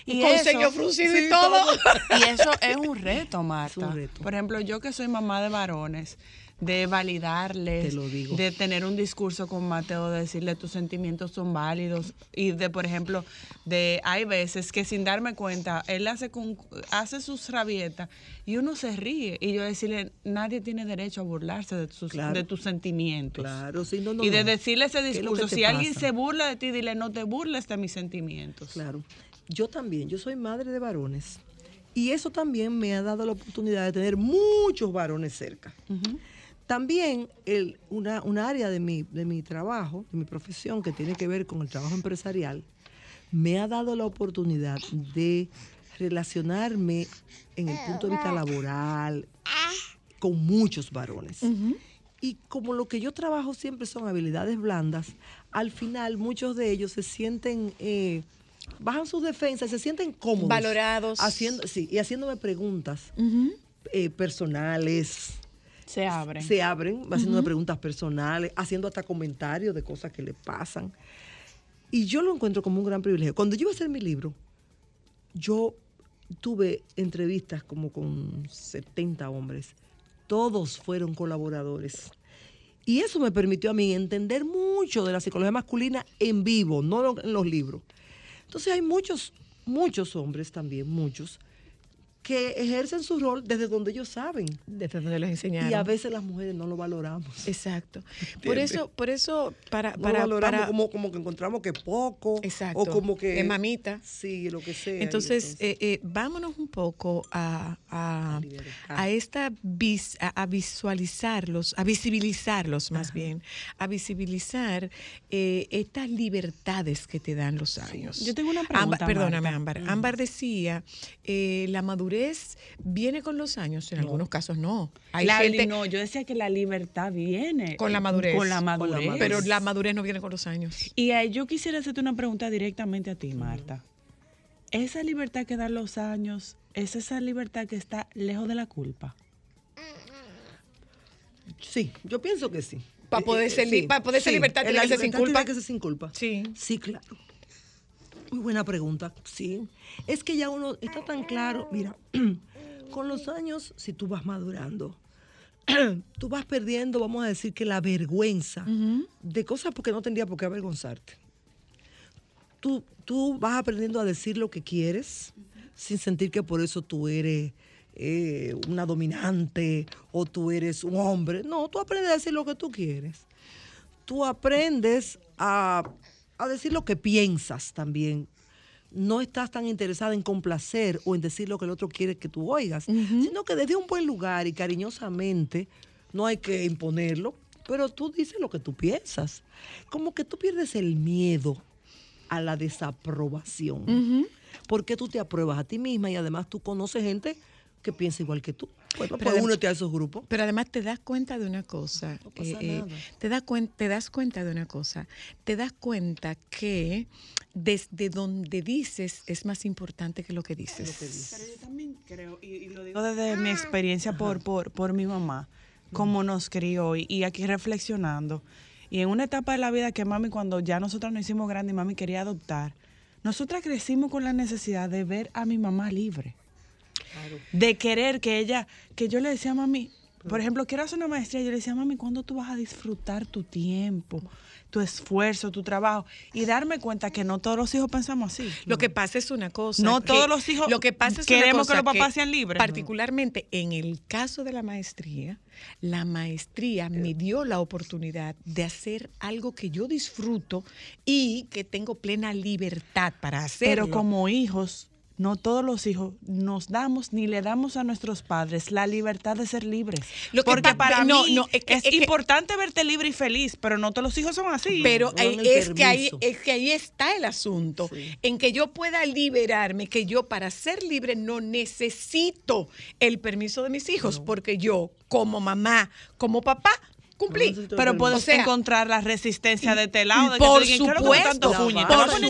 Y Con eso- ceño fruncido y sí, todo. [laughs] Y eso es un reto, Marta. Es un reto. Por ejemplo, yo que soy mamá de varones, de validarles, Te lo digo. de tener un discurso con Mateo, de decirle tus sentimientos son válidos y de, por ejemplo, de hay veces que sin darme cuenta, él hace con, hace sus rabietas y uno se ríe y yo decirle, nadie tiene derecho a burlarse de tus, Claro. de tus sentimientos. Claro, sí, no, no, y de decirle ese ¿Qué es lo que discurso, si alguien se burla de ti, dile, no te burles de mis sentimientos. Claro. Yo también, yo soy madre de varones. Y eso también me ha dado la oportunidad de tener muchos varones cerca. También el, una, una área de mi, de mi trabajo, de mi profesión, que tiene que ver con el trabajo empresarial, me ha dado la oportunidad de relacionarme en el punto de vista laboral con muchos varones. Y como lo que yo trabajo siempre son habilidades blandas, al final muchos de ellos se sienten, eh, bajan sus defensas, se sienten cómodos. Valorados. Haciendo, sí, y haciéndome preguntas eh, personales. Se abre. Se abren, haciéndome preguntas personales, haciendo hasta comentarios de cosas que le pasan. Y yo lo encuentro como un gran privilegio. Cuando yo iba a hacer mi libro, yo tuve entrevistas como con 70 hombres. Todos fueron colaboradores. Y eso me permitió a mí entender mucho de la psicología masculina en vivo, no en los libros. Entonces hay muchos, muchos hombres también, muchos, que ejercen su rol desde donde ellos saben. Desde donde los enseñaron. Y a veces las mujeres no lo valoramos. Exacto. Por eso, por eso, para, No para, lo valoramos para- como, como que encontramos que poco. Exacto. O como que. Es mamita. Sí, lo que sea. Entonces, eh, eh, vámonos un poco a, a, a esta vis- a, a visualizarlos, a visibilizarlos más bien, a visibilizar eh, estas libertades que te dan los años. Yo tengo una pregunta, Ámbar- perdóname, Marta. Ámbar. Ámbar decía, eh, la madurez viene con los años, en algunos casos no. Hay La- gente no, yo decía que la libertad viene con la madurez. Con la madurez. Pero la madurez no viene con los años. Y eh, yo quisiera hacerte una pregunta directamente a ti, Marta. ¿Esa libertad que dan los años es esa libertad que está lejos de la culpa? Sí, yo pienso que sí. Pa' Eh, poder eh, ser li- pa' poder ser libertad tiene que ser sin culpa. Tiene que ser sin culpa. Sí. Sí, claro. Muy buena pregunta. Sí. Es que ya uno está tan claro. Mira, [clears throat] con los años, si tú vas madurando, [clears throat] tú vas perdiendo, vamos a decir que la vergüenza de cosas porque no tendría por qué avergonzarte. Tú, tú vas aprendiendo a decir lo que quieres sin sentir que por eso tú eres eh, una dominante o tú eres un hombre. No, tú aprendes a decir lo que tú quieres. Tú aprendes a, a decir lo que piensas también. No estás tan interesada en complacer o en decir lo que el otro quiere que tú oigas, sino que desde un buen lugar y cariñosamente, no hay que imponerlo, pero tú dices lo que tú piensas. Como que tú pierdes el miedo a la desaprobación. Porque tú te apruebas a ti misma y además tú conoces gente que piensa igual que tú. Bueno, Pero pues adem- únete a esos grupos. Pero además te das cuenta de una cosa. No pasa eh, nada. te, das cuen- te das cuenta de una cosa. Te das cuenta que desde donde dices es más importante que lo que dices. Pero yo también creo, y, y lo digo desde mi experiencia por, por, por mi mamá, cómo nos crió y, y aquí reflexionando. Y en una etapa de la vida que mami, cuando ya nosotras nos hicimos grandes y mami quería adoptar, nosotras crecimos con la necesidad de ver a mi mamá libre. De querer que ella, que yo le decía a mami, por ejemplo, quiero hacer una maestría, yo le decía, mami, ¿cuándo tú vas a disfrutar tu tiempo, tu esfuerzo, tu trabajo? Y darme cuenta que no todos los hijos pensamos así. Lo que pasa es una cosa. No que- todos los hijos Lo que pasa es queremos una que los papás sean libres. Particularmente en el caso de la maestría, la maestría me dio la oportunidad de hacer algo que yo disfruto y que tengo plena libertad para hacerlo. Pero como hijos, no todos los hijos nos damos ni le damos a nuestros padres la libertad de ser libres. Lo que Porque pa- para no, mí no, es es, que- es que- importante verte libre y feliz, pero no todos los hijos son así. Pero no el es, que ahí, es que ahí está el asunto, en que yo pueda liberarme, que yo para ser libre no necesito el permiso de mis hijos, porque yo como mamá, como papá, cumplí. pero puedes O sea, encontrar la resistencia de este lado. De por te digan, ¿qué es lo que supuesto, tanto a por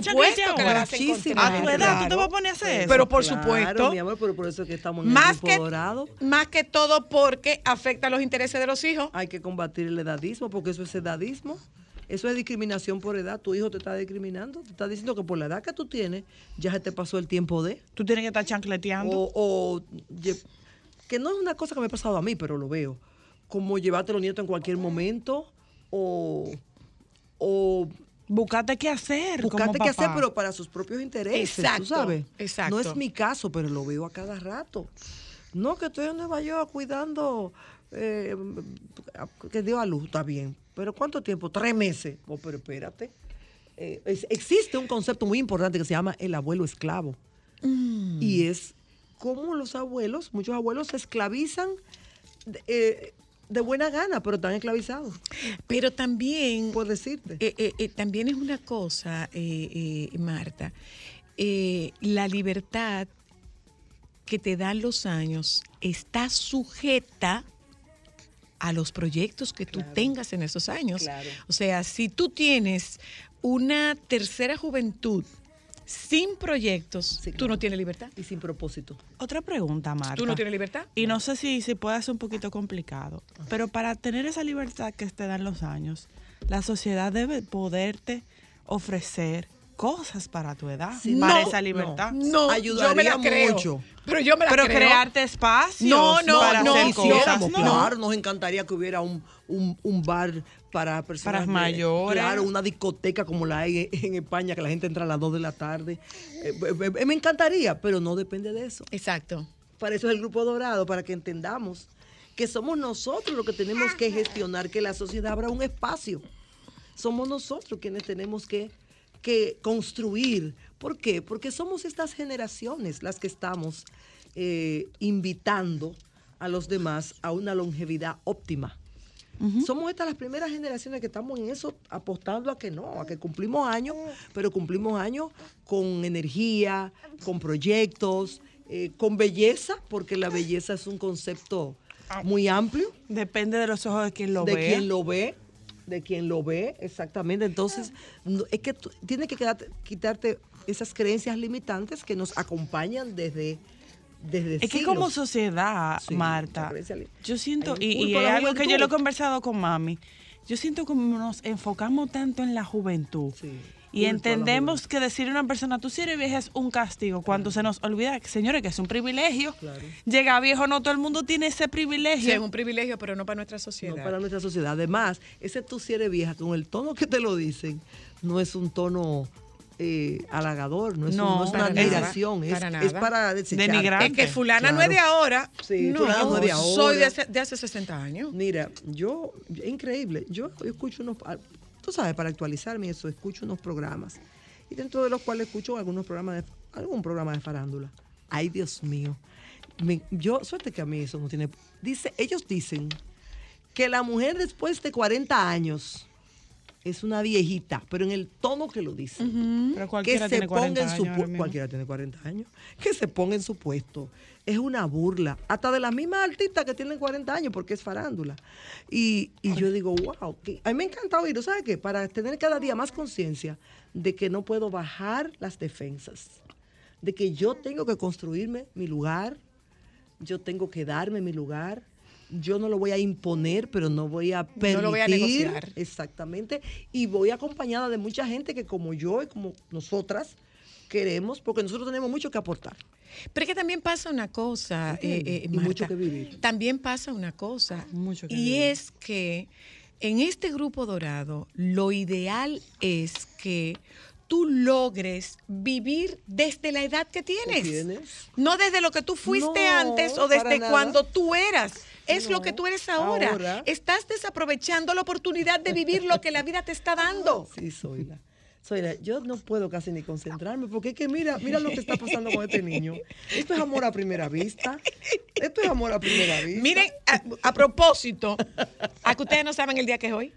supuesto que vas a A tu edad tú te vas a poner a hacer eso. Pero por Claro, supuesto. mi amor, pero por eso es que estamos en Más el que, dorado. más que todo porque afecta los intereses de los hijos. Hay que combatir el edadismo, porque eso es edadismo. Eso es discriminación por edad. Tu hijo te está discriminando. Te está diciendo que por la edad que tú tienes, ya se te pasó el tiempo de. Tú tienes que estar chancleteando. O, o que no es una cosa que me ha pasado a mí, pero lo veo. Como llevarte a los nietos en cualquier momento. O, o Buscate qué hacer. buscarte qué hacer, pero para sus propios intereses. Exacto, ¿tú sabes? exacto. No es mi caso, pero lo veo a cada rato. No, que estoy en Nueva York cuidando. eh, que dio a luz, está bien. Pero ¿cuánto tiempo? Tres meses. Oh, pero espérate. Eh, es- existe un concepto muy importante que se llama el abuelo esclavo. Y es como los abuelos, muchos abuelos se esclavizan eh, de buena gana, pero están esclavizados, Pero también por decirte. Eh, eh, eh, también es una cosa, Marta, la libertad que te dan los años está sujeta a los proyectos que tú tengas en esos años. Claro. O sea, si tú tienes una tercera juventud sin proyectos, Sí, tú no tienes libertad. y sin propósito. Otra pregunta, Marta. ¿Tú no tienes libertad? Y no sé si, si puede ser un poquito complicado, pero para tener esa libertad que te dan los años, la sociedad debe poderte ofrecer cosas para tu edad, Sí, para no, esa libertad. No, Ayudaría yo me la creo. mucho. Pero yo me la Pero creo. crearte espacios No, no, para no, hacer cosas. No. claro, nos encantaría que hubiera un, un, un bar para personas Para de- mayores. Claro, una discoteca como la hay en España, que la gente entra a las 2 de la tarde. Eh, eh, eh, me encantaría, pero no depende de eso. Exacto. Para eso es el Grupo Dorado, para que entendamos que somos nosotros los que tenemos que gestionar que la sociedad abra un espacio. Somos nosotros quienes tenemos que, que construir. ¿Por qué? Porque somos estas generaciones las que estamos eh, invitando a los demás a una longevidad óptima. Somos estas las primeras generaciones que estamos en eso apostando a que no, a que cumplimos años, pero cumplimos años con energía, con proyectos, eh, con belleza, porque la belleza es un concepto muy amplio Depende de los ojos de quien lo de vea. quien lo ve, de quien lo ve, exactamente. Entonces, es que tú- tienes que quedarte- quitarte esas creencias limitantes que nos acompañan desde desde Es que como sociedad, Sí, Marta, yo siento, y, y es algo que yo lo he conversado con mami, yo siento como nos enfocamos tanto en la juventud. Sí, Y entendemos que decirle a una persona, tú si eres vieja es un castigo, cuando se nos olvida, que, señores, que es un privilegio. Claro. Llega viejo, no todo el mundo tiene ese privilegio. Sí, es un privilegio, pero no para nuestra no sociedad. para nuestra sociedad. Además, ese tú si eres vieja, con el tono que te lo dicen, no es un tono eh, halagador, no es, un- No, no es una para nada, admiración, es para es nada. para desechar. Denigrar. Es que fulana no es de ahora. Sí, fulana no es de Soy ahora. de hace, de hace 60 años. Mira, yo, es increíble, yo escucho unos, tú sabes, para actualizarme eso, escucho unos programas. Y dentro de los cuales escucho algunos programas de, algún programa de farándula. Ay, Dios mío. Me- yo, suerte que a mí eso no tiene... Dice, ellos dicen que la mujer después de 40 años es una viejita, pero en el tono que lo dice. Pero Que cualquiera se tiene 40 ponga en su años. Cualquiera tiene 40 años. Que se ponga en su puesto. Es una burla. Hasta de las mismas artistas que tienen 40 años, porque es farándula. Y, y yo digo, wow. que- a mí me encanta oírlo. ¿Sabes qué? Para tener cada día más conciencia de que no puedo bajar las defensas. De que yo tengo que construirme mi lugar. Yo tengo que darme mi lugar. Yo no lo voy a imponer, pero no voy a permitir. No lo voy a negociar. Exactamente. Y voy acompañada de mucha gente que como yo y como nosotras queremos, porque nosotros tenemos mucho que aportar. Pero es que también pasa una cosa, eh, eh, Y Marta. mucho que vivir. También pasa una cosa. Mucho que y vivir. es que en este grupo dorado, lo ideal es que tú logres vivir desde la edad que tienes. tienes? No desde lo que tú fuiste No, antes o desde cuando tú eras. Es lo que tú eres ahora. ahora. Estás desaprovechando la oportunidad de vivir lo que la vida te está dando. [laughs] Sí, soy la. Soy la. Yo no puedo casi ni concentrarme porque es que mira, mira lo que está pasando con este niño. Esto es amor a primera vista. Esto es amor a primera vista. Miren, a, a propósito, a que ustedes no saben el día que es hoy.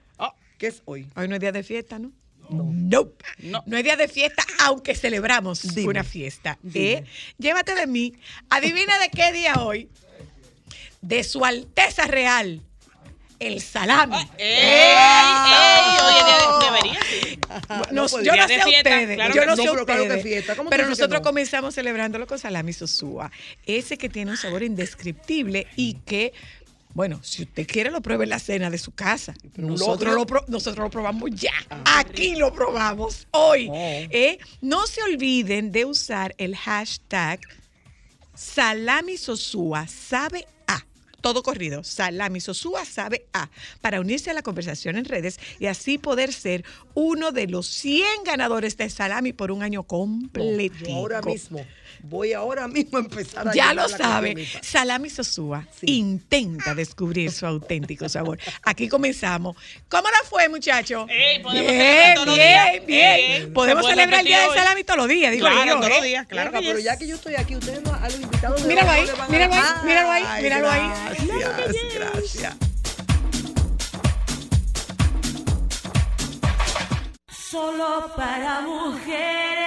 ¿Qué es hoy? Hoy no es día de fiesta, ¿no? Nope. No. es día de fiesta, aunque celebramos Dime. una fiesta. ¿eh? Llévate de mí. Adivina de qué día hoy. De su Alteza Real. El salami. ¡Ey! ¡Ey! Oye, de- debería. Pues, yo no sé fiesta, ustedes, claro yo no sé No, pero claro que ustedes, fiesta. ¿Cómo pero nosotros no? comenzamos celebrándolo con salami sosúa, ese que tiene un sabor indescriptible y que, bueno, si usted quiere lo pruebe en la cena de su casa. Nosotros lo, pro- nosotros lo probamos ya, aquí lo probamos hoy. Oh. ¿eh? No se olviden de usar el hashtag Salami Sosúa sabe a. Todo corrido, Salami Sosúa sabe a, para unirse a la conversación en redes y así poder ser uno de los 100 ganadores de Salami por un año completo. Ahora mismo, voy ahora mismo a empezar a Ya lo la sabe. Salami Sosúa Sí. intenta descubrir su auténtico sabor. Aquí comenzamos. ¿Cómo la fue, muchacho? Ey, podemos bien, bien, Podemos celebrar el día hoy. salami todos los días, digo Claro, yo. todos los ¿eh? días, claro pero yes. ya que yo estoy aquí, ustedes no, a los invitados de Míralo ahí, no míralo ahí, Ay, míralo ahí, míralo ahí. Gracias, gracias. Solo para mujeres.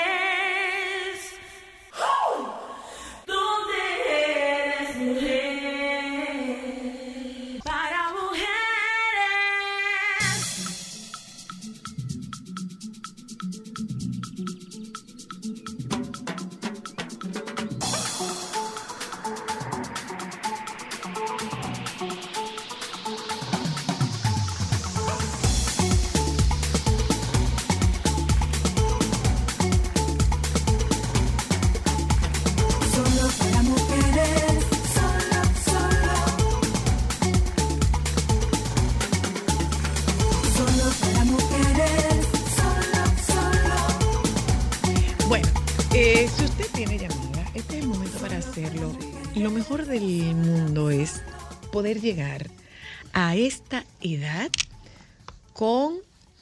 Poder llegar a esta edad con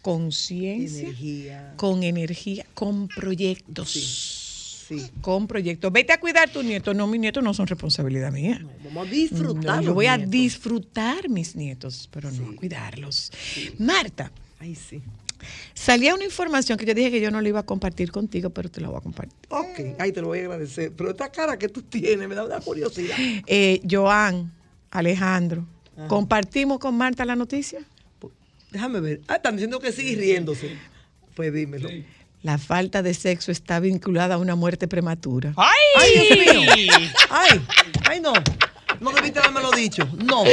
conciencia, con energía, con proyectos. Sí. Con proyectos. Vete a cuidar tu nieto. No, mis nietos no son responsabilidad mía. No, vamos a disfrutar. No, yo voy a disfrutar mis nietos, pero no a cuidarlos. Marta, Ay, sí. salía una información que yo dije que yo no la iba a compartir contigo, pero te la voy a compartir. Ok, ay, te lo voy a agradecer. Pero esta cara que tú tienes me da una curiosidad. Eh, Joan, Alejandro, ¿compartimos con Marta la noticia? Déjame ver. Ah, están diciendo que sigue riéndose. Pues dímelo. La falta de sexo está vinculada a una muerte prematura. ¡Ay! Ay, Dios mío. Ay, ay, no. No debiste haberme dicho. No.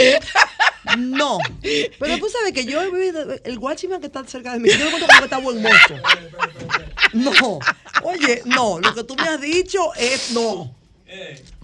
No. Pero tú sabes que yo he vivido, el guachiman que está cerca de mí, yo me encuentro como que está buen mozo. No. Oye, no. Lo que tú me has dicho es no.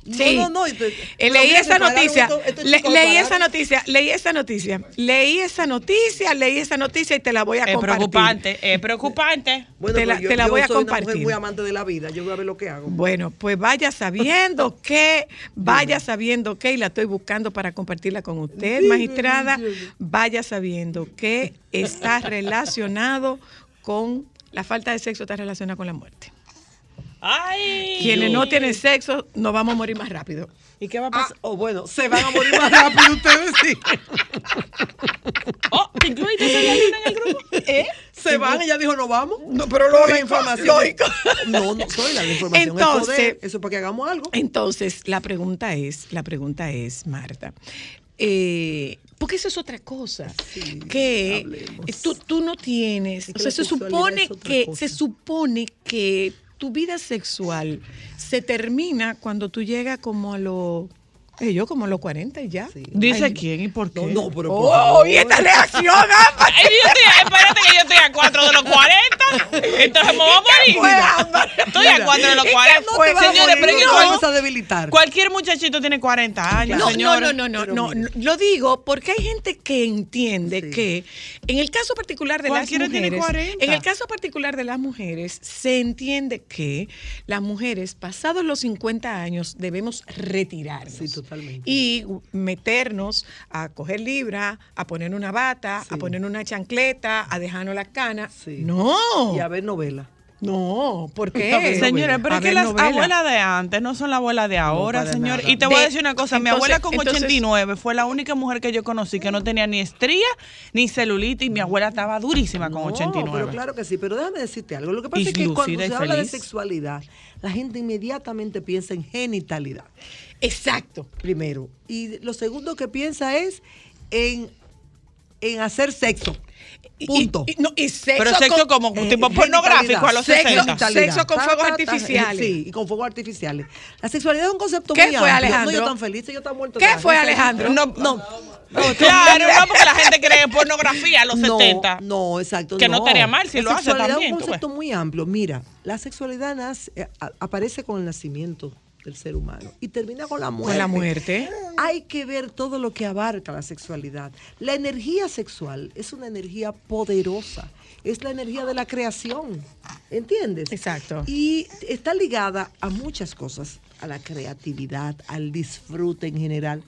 Sí. No, no, no. te- Eh, pero leí esa noticia, leí esa noticia, leí esa noticia, leí esa noticia, leí esa noticia y te la voy a Es compartir. preocupante, es preocupante. Bueno, te la- pues yo, te la yo voy a soy una mujer compartir. muy amante de la vida. Yo voy a ver lo que hago. Bueno, pues vaya sabiendo [laughs] que, vaya sabiendo que, y la estoy buscando para compartirla con usted, magistrada, vaya sabiendo que está [laughs] relacionado con la falta de sexo, está relacionada con la muerte. ¡Ay! Quienes no tienen sexo, nos vamos a morir más rápido. ¿Y qué va a pasar? oh, bueno, se van a morir más rápido ustedes, sí. [laughs] Oh, ¿te incluiste en el grupo? [laughs] ¿Eh? Se van, ella dijo, no vamos. No, pero Con la información. lógico. [laughs] No, no, soy la, información. es Entonces- poder. Eso es para que hagamos algo. Entonces, la pregunta es, la pregunta es, Marta, eh, porque eso es otra cosa, que hablemos. eh, tú, tú no tienes, Es o que sea, se supone es que, se supone que tu vida sexual se termina cuando tú llegas como a los, eh, yo como los 40 y ya. Dice Ay, quién y por qué. No, no, pero. por Oh, favor. y esta reacción, [laughs] Ámbar. Ay, yo estoy, espérate que yo estoy a 4 de los 40. Entonces me voy a morir. fue? Estoy a 4 de los 40. No te vas a Señores, pero no yo vamos a debilitar. Cualquier muchachito tiene 40 años, No, no, señores. no, no, no, no, no, Lo digo porque hay gente que entiende Sí. que en el caso particular de las Cualquiera tiene mujeres, 40. en el caso particular de las mujeres, se entiende que las mujeres pasados los 50 años debemos retirarnos. Sí, totalmente. Y meternos a coger libra, a poner una bata, Sí. a poner una chancleta, a dejarnos las canas. Sí. No. Y a ver novela. No, ¿por [laughs] qué? Señores, pero es que las novela. abuelas de antes no son las abuelas de ahora, para señor. nada. Y te voy a De- decir una cosa, mi abuela con entonces- 89 fue la única mujer que yo conocí que no tenía ni estría ni celulitis y mi abuela estaba durísima con No, 89. pero claro que sí. Pero déjame decirte algo. Lo que pasa Y es que cuando se habla de sexualidad, la gente inmediatamente piensa en genitalidad. Exacto. Primero. Y lo segundo que piensa es en, en hacer sexo. Punto. y- y- no, y sexo Pero sexo con- como Eh, tipo genitalidad. pornográfico a los Sexo- 60. sexo con fuegos ta, artificiales. Sí, y con fuegos artificiales. La sexualidad es un concepto ¿Qué muy fue, amplio. Alejandro? No, yo tan feliz, yo tan muerto. ¿Qué fue. Alejandro? No, no. Claro, no, porque la gente cree en pornografía a los no, 70. No, exacto. Que no estaría mal si la lo hace sexualidad también, es un concepto muy amplio. Mira, la sexualidad nace- eh, aparece con el nacimiento del ser humano y termina con la muerte. Con la muerte. Hay que ver todo lo que abarca la sexualidad. La energía sexual es una energía poderosa. Es la energía de la creación. ¿Entiendes? Exacto. Y está ligada a muchas cosas, a la creatividad, al disfrute en general.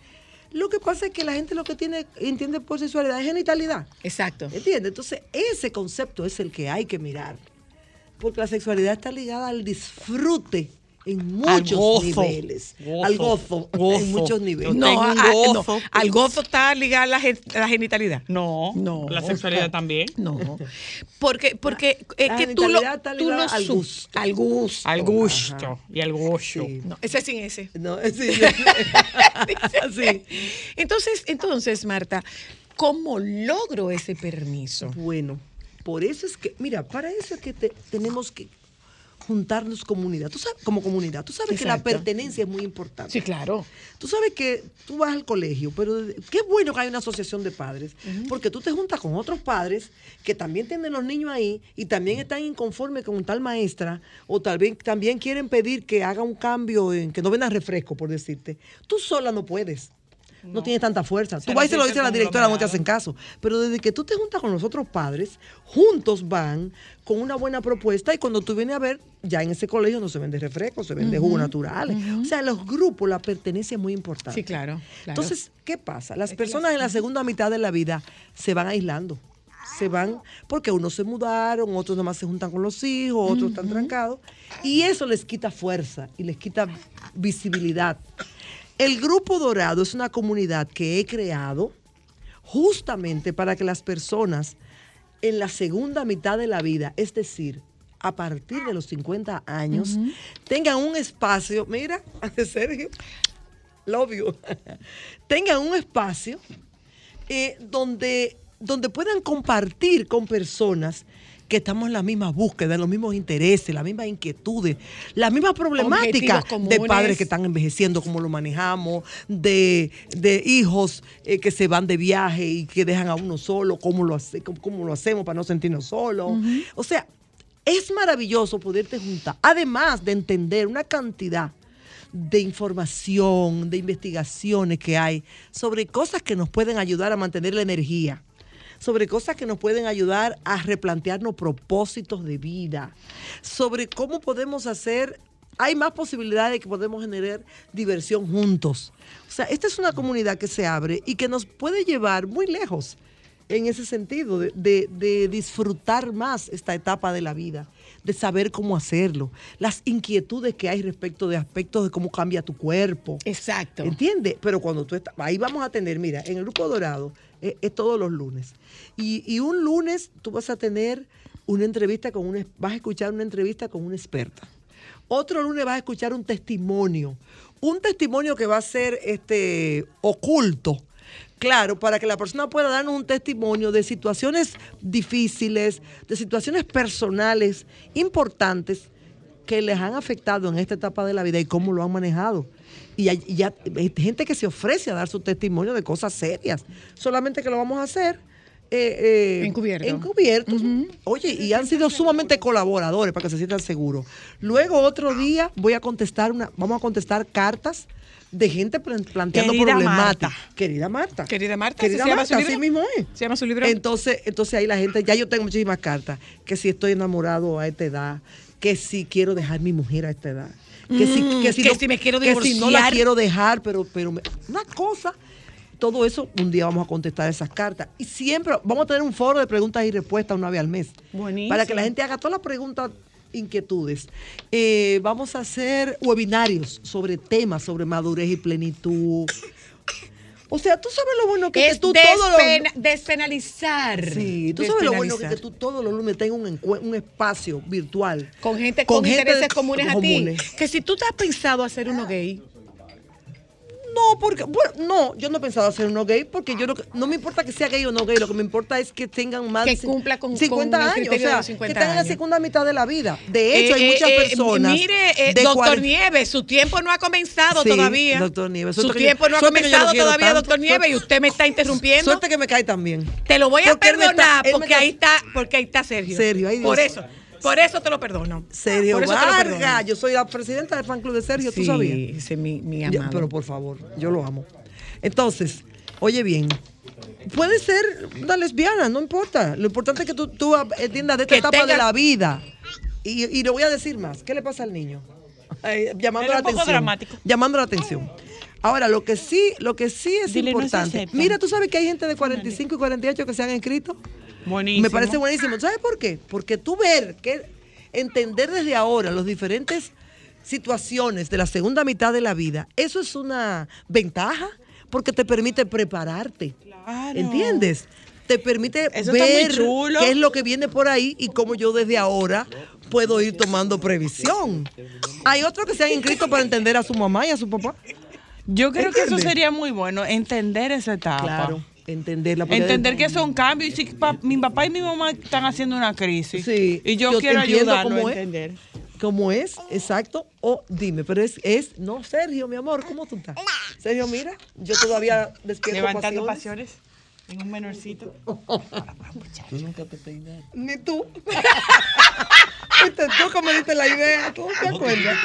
Lo que pasa es que la gente lo que tiene entiende por sexualidad es genitalidad. Exacto. ¿Entiendes? Entonces, ese concepto es el que hay que mirar. Porque la sexualidad está ligada al disfrute en muchos gozo. niveles. Gozo. Al gozo, Gozo. en muchos niveles. No, a- no, gozo. al gozo está ligada la, gen- la genitalidad. No, No. la sexualidad también. No, porque, porque es la que tú lo, tú lo al gusto. Al gusto. Al gusto y al gozo. Sí. No, ese sin ese. No, [laughs] sí, sí. [laughs] Sí. Entonces, entonces, Marta, ¿cómo logro ese permiso? Bueno, por eso es que, mira, para eso es que te- tenemos que juntarnos comunidad. Tú sabes, como comunidad. Tú sabes que la pertenencia es muy importante. Sí, claro. Tú sabes que tú vas al colegio, pero qué bueno que hay una asociación de padres, porque tú te juntas con otros padres que también tienen los niños ahí y también están inconformes con tal maestra o tal vez también quieren pedir que haga un cambio en que no vendan refresco, por decirte. Tú sola no puedes. No, tienes tanta fuerza. Se Tú vas y se lo dices a la directora, no te hacen caso. Pero desde que tú te juntas con los otros padres, juntos van con una buena propuesta y cuando tú vienes a ver, ya en ese colegio no se vende refresco, se vende jugos naturales. O sea, los grupos, la pertenencia es muy importante. Sí, claro. claro. Entonces, ¿qué pasa? Las personas en la segunda mitad de la vida se van aislando. Se van porque unos se mudaron, otros nomás se juntan con los hijos, otros están trancados. Y eso les quita fuerza y les quita visibilidad. El Grupo Dorado es una comunidad que he creado justamente para que las personas en la segunda mitad de la vida, es decir, a partir de los 50 años, tengan un espacio, mira, [laughs] Sergio, love you, [laughs] tengan un espacio eh, donde, donde puedan compartir con personas que estamos en la misma búsqueda, en los mismos intereses, las mismas inquietudes, las mismas problemáticas de padres que están envejeciendo, cómo lo manejamos, de, de hijos eh, que se van de viaje y que dejan a uno solo, cómo lo, hace, cómo, cómo lo hacemos para no sentirnos solos. O sea, es maravilloso poderte juntar, además de entender una cantidad de información, de investigaciones que hay sobre cosas que nos pueden ayudar a mantener la energía, sobre cosas que nos pueden ayudar a replantearnos propósitos de vida, sobre cómo podemos hacer, hay más posibilidades de que podemos generar diversión juntos. O sea, esta es una comunidad que se abre y que nos puede llevar muy lejos en ese sentido, de, de- de disfrutar más esta etapa de la vida, de saber cómo hacerlo, las inquietudes que hay respecto de aspectos de cómo cambia tu cuerpo. Exacto. ¿Entiendes? Pero cuando tú estás, ahí vamos a tener, mira, en el grupo dorado eh, es todos los lunes. Y, y un lunes tú vas a tener una entrevista con una, vas a escuchar una entrevista con una experta. Otro lunes vas a escuchar un testimonio. Un testimonio que va a ser este oculto. Claro, para que la persona pueda darnos un testimonio de situaciones difíciles, de situaciones personales importantes que les han afectado en esta etapa de la vida y cómo lo han manejado. Y hay, y hay gente que se ofrece a dar su testimonio de cosas serias. Solamente que lo vamos a hacer. eh, eh, Encubierto. encubiertos. Oye, y han sido sumamente colaboradores para que se sientan seguros. Luego otro día voy a contestar una, vamos a contestar cartas de gente plan- planteando Querida problemáticas. Marta. Querida Marta. Querida Marta, Querida ¿así se llama Marta, su libro? así mismo es. ¿Se llama su libro? Entonces, entonces ahí la gente, ya yo tengo muchísimas cartas, que si estoy enamorado a esta edad, que si quiero dejar mi mujer a esta edad, que, si, Mm, que, si, que no, si me quiero que si no la divorciar. quiero dejar, pero, pero me- una cosa, todo eso un día vamos a contestar esas cartas. Y siempre vamos a tener un foro de preguntas y respuestas una vez al mes. Buenísimo. Para que la gente haga todas las preguntas, inquietudes. Eh, vamos a hacer webinarios sobre temas, sobre madurez y plenitud. O sea, tú sabes lo bueno que, es que tú todos los... despena- despenalizar. Sí, tú sabes lo bueno que, que tú todos los lunes tengas un, espacio virtual. Con gente con, gente intereses comunes a comunes. ti. Que si tú te has pensado hacer uno gay, No, porque, bueno, no, yo no he pensado hacer uno gay porque yo no, no me importa que sea gay o no gay, lo que me importa es que tengan más Que cumpla con- 50 con el años, o sea, los 50 que están en la años. segunda mitad de la vida. De hecho, hay Eh, muchas eh, eh, personas. Mire, eh, doctor 40 Nieves, su tiempo no ha comenzado Sí, todavía. doctor Nieves, Su tiempo yo- no ha comenzado todavía, tanto. doctor Nieves, y usted me está interrumpiendo. Suerte que me cae también. Te lo voy a Porque está- perdonar porque está- ahí está, porque ahí está Sergio. Sergio, Dios. Por eso, por eso te lo perdono. Sergio Por eso te lo Vargas, perdono. yo soy la presidenta del fan club de Sergio, ¿tú Sí, sabías? ese es mi, mi amado. pero por favor, yo lo amo. Entonces, oye bien, puede ser una lesbiana, no importa. Lo importante es que tú, tú entiendas de esta Que etapa tenga- de la vida. Y, y le voy a decir más. ¿Qué le pasa al niño? Llamando la un poco atención. dramático. Llamando la atención. Ahora, lo que sí, lo que sí es Dile, importante. Mira, tú sabes que hay gente de 45 y 48 que se han inscrito. Buenísimo. Me parece buenísimo. ¿Sabes por qué? Porque tú ver, que entender desde ahora los diferentes situaciones de la segunda mitad de la vida, eso es una ventaja porque te permite prepararte. Claro. ¿Entiendes? Te permite Eso ver qué es lo que viene por ahí y cómo yo desde ahora puedo ir tomando previsión. Hay otros que se han inscrito para entender a su mamá y a su papá. Yo creo que eso sería muy bueno, entender esa etapa. Claro, entenderla. porque- Entender que son cambios. Y si pa- mi papá y mi mamá están haciendo una crisis. Sí, Y yo, yo quiero ayudarlo cómo a es. entender. ¿Cómo es? Exacto. O dime, pero es, es, no, Sergio, mi amor, ¿cómo tú estás? Sergio, mira, yo todavía despierto Levantando pasiones. pasiones. En un menorcito. [laughs] Ni tú. Fuiste tú que me diste la idea, ¿tú te acuerdas?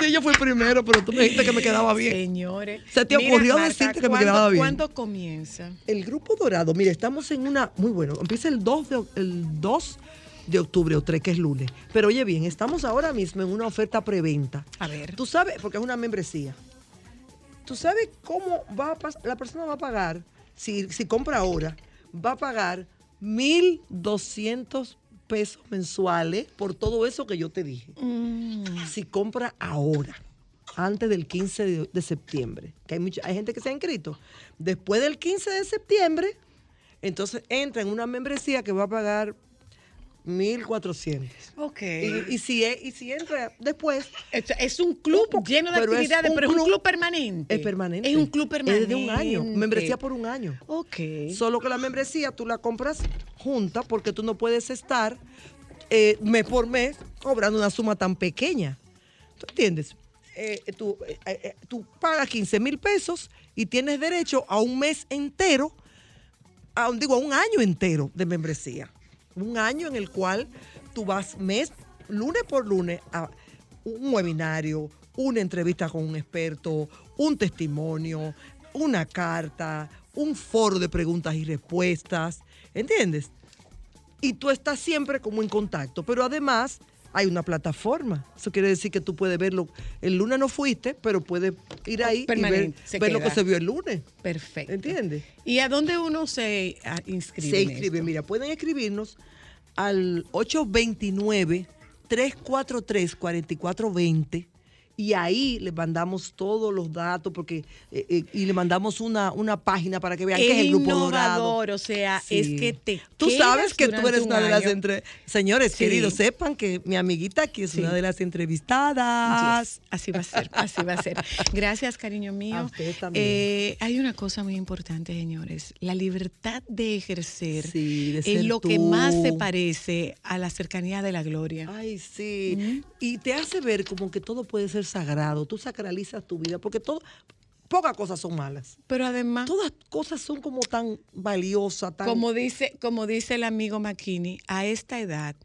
Sí, yo fui primero, pero tú me dijiste que me quedaba bien. Señores. Se te mira, ocurrió Marta, decirte que me ¿cuándo- quedaba bien. ¿Cuándo comienza? El grupo dorado, mire, estamos en una, muy bueno, empieza el 2 de, el 2 de octubre o 3, que es lunes. Pero oye bien, estamos ahora mismo en una oferta preventa. A ver. Tú sabes, porque es una membresía. Tú sabes cómo va a pas- la persona va a pagar, si, si compra ahora, va a pagar 1.200 pesos mensuales por todo eso que yo te dije. Si compra ahora, antes del 15 de, de septiembre, que hay, mucha, hay gente que se ha inscrito, después del 15 de septiembre, entonces entra en una membresía que va a pagar 1.400. Ok. Y, y si, y si entra después, Es, es un club Un lleno de actividades, pero es un club- permanente. es permanente. Es un club permanente. Es de un año. Membresía por un año. Ok. Solo que la membresía tú la compras junta porque tú no puedes estar eh, mes por mes cobrando una suma tan pequeña. ¿Tú entiendes? Eh, tú, eh, eh, tú pagas 15 mil pesos y tienes derecho a un mes entero, a, un- digo, a un año entero de membresía. Un año en el cual tú vas mes, lunes por lunes, a un webinario, una entrevista con un experto, un testimonio, una carta, un foro de preguntas y respuestas. ¿Entiendes? Y tú estás siempre como en contacto, pero además hay una plataforma. Eso quiere decir que tú puedes verlo. El lunes no fuiste, pero puedes ir ahí y ver, se ver lo que se vio el lunes. Perfecto. ¿Entiendes? ¿Y a dónde uno se ah, inscribe? Se inscribe. Mira, pueden escribirnos al 829-343-4420 y ahí le mandamos todos los datos porque eh, eh, y le mandamos una, una página para que vean qué es el grupo dorado. o sea, Sí. es que te Tú sabes que tú eres un una de las entre señores Sí. queridos sepan que mi amiguita aquí es Sí. una de las entrevistadas. Yes, así va a ser, así va a ser. Gracias, cariño mío. A usted también. Eh, hay una cosa muy importante, señores. La libertad de ejercer de es lo que más se parece a la cercanía de la gloria. Ay, sí. Y te hace ver como que todo puede ser sagrado. Tú sacralizas tu vida porque todo, pocas cosas son malas. Pero además, Todas cosas son como tan valiosas, tan... como dice, como dice el amigo McKinney, a esta edad,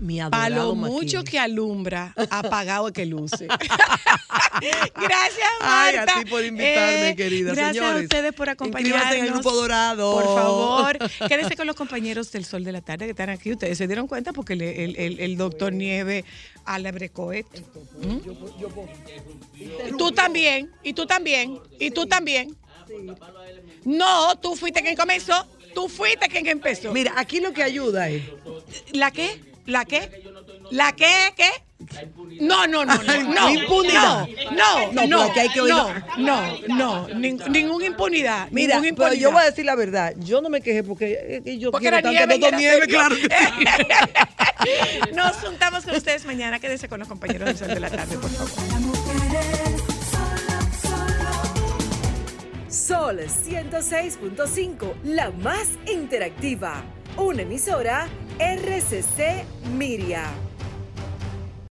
mi para lo mucho que alumbra, apagado que luce. [laughs] gracias, Ay, Marta. a ti por invitarme, Eh, querida. Gracias a ustedes por acompañarnos. en el Grupo Dorado. Por favor, [laughs] quédense con los compañeros del Sol de la Tarde que están aquí. Ustedes se dieron cuenta porque el, el- el- el doctor Nieve alabrecó esto. ¿Mm? Tú también, y tú también, y tú también. No, tú fuiste quien comenzó. Tú fuiste quien empezó. Mira, aquí lo que ayuda es... ¿La qué? ¿La qué? ¿La qué? ¿Qué? No, no, no, no, [laughs] no. Impunidad. No, no, No, no. hay que no, no, no, ning- ninguna impunidad. Mira, pero yo voy a decir la verdad. Yo no me quejé porque eh, eh, yo Porque quiero tanto nieve, claro. serio. que sí. [laughs] [laughs] Nos juntamos con ustedes mañana. Quédense con los compañeros del Sol de la Tarde, por favor. Sol 106.5, la más interactiva. Una emisora RCC Miria.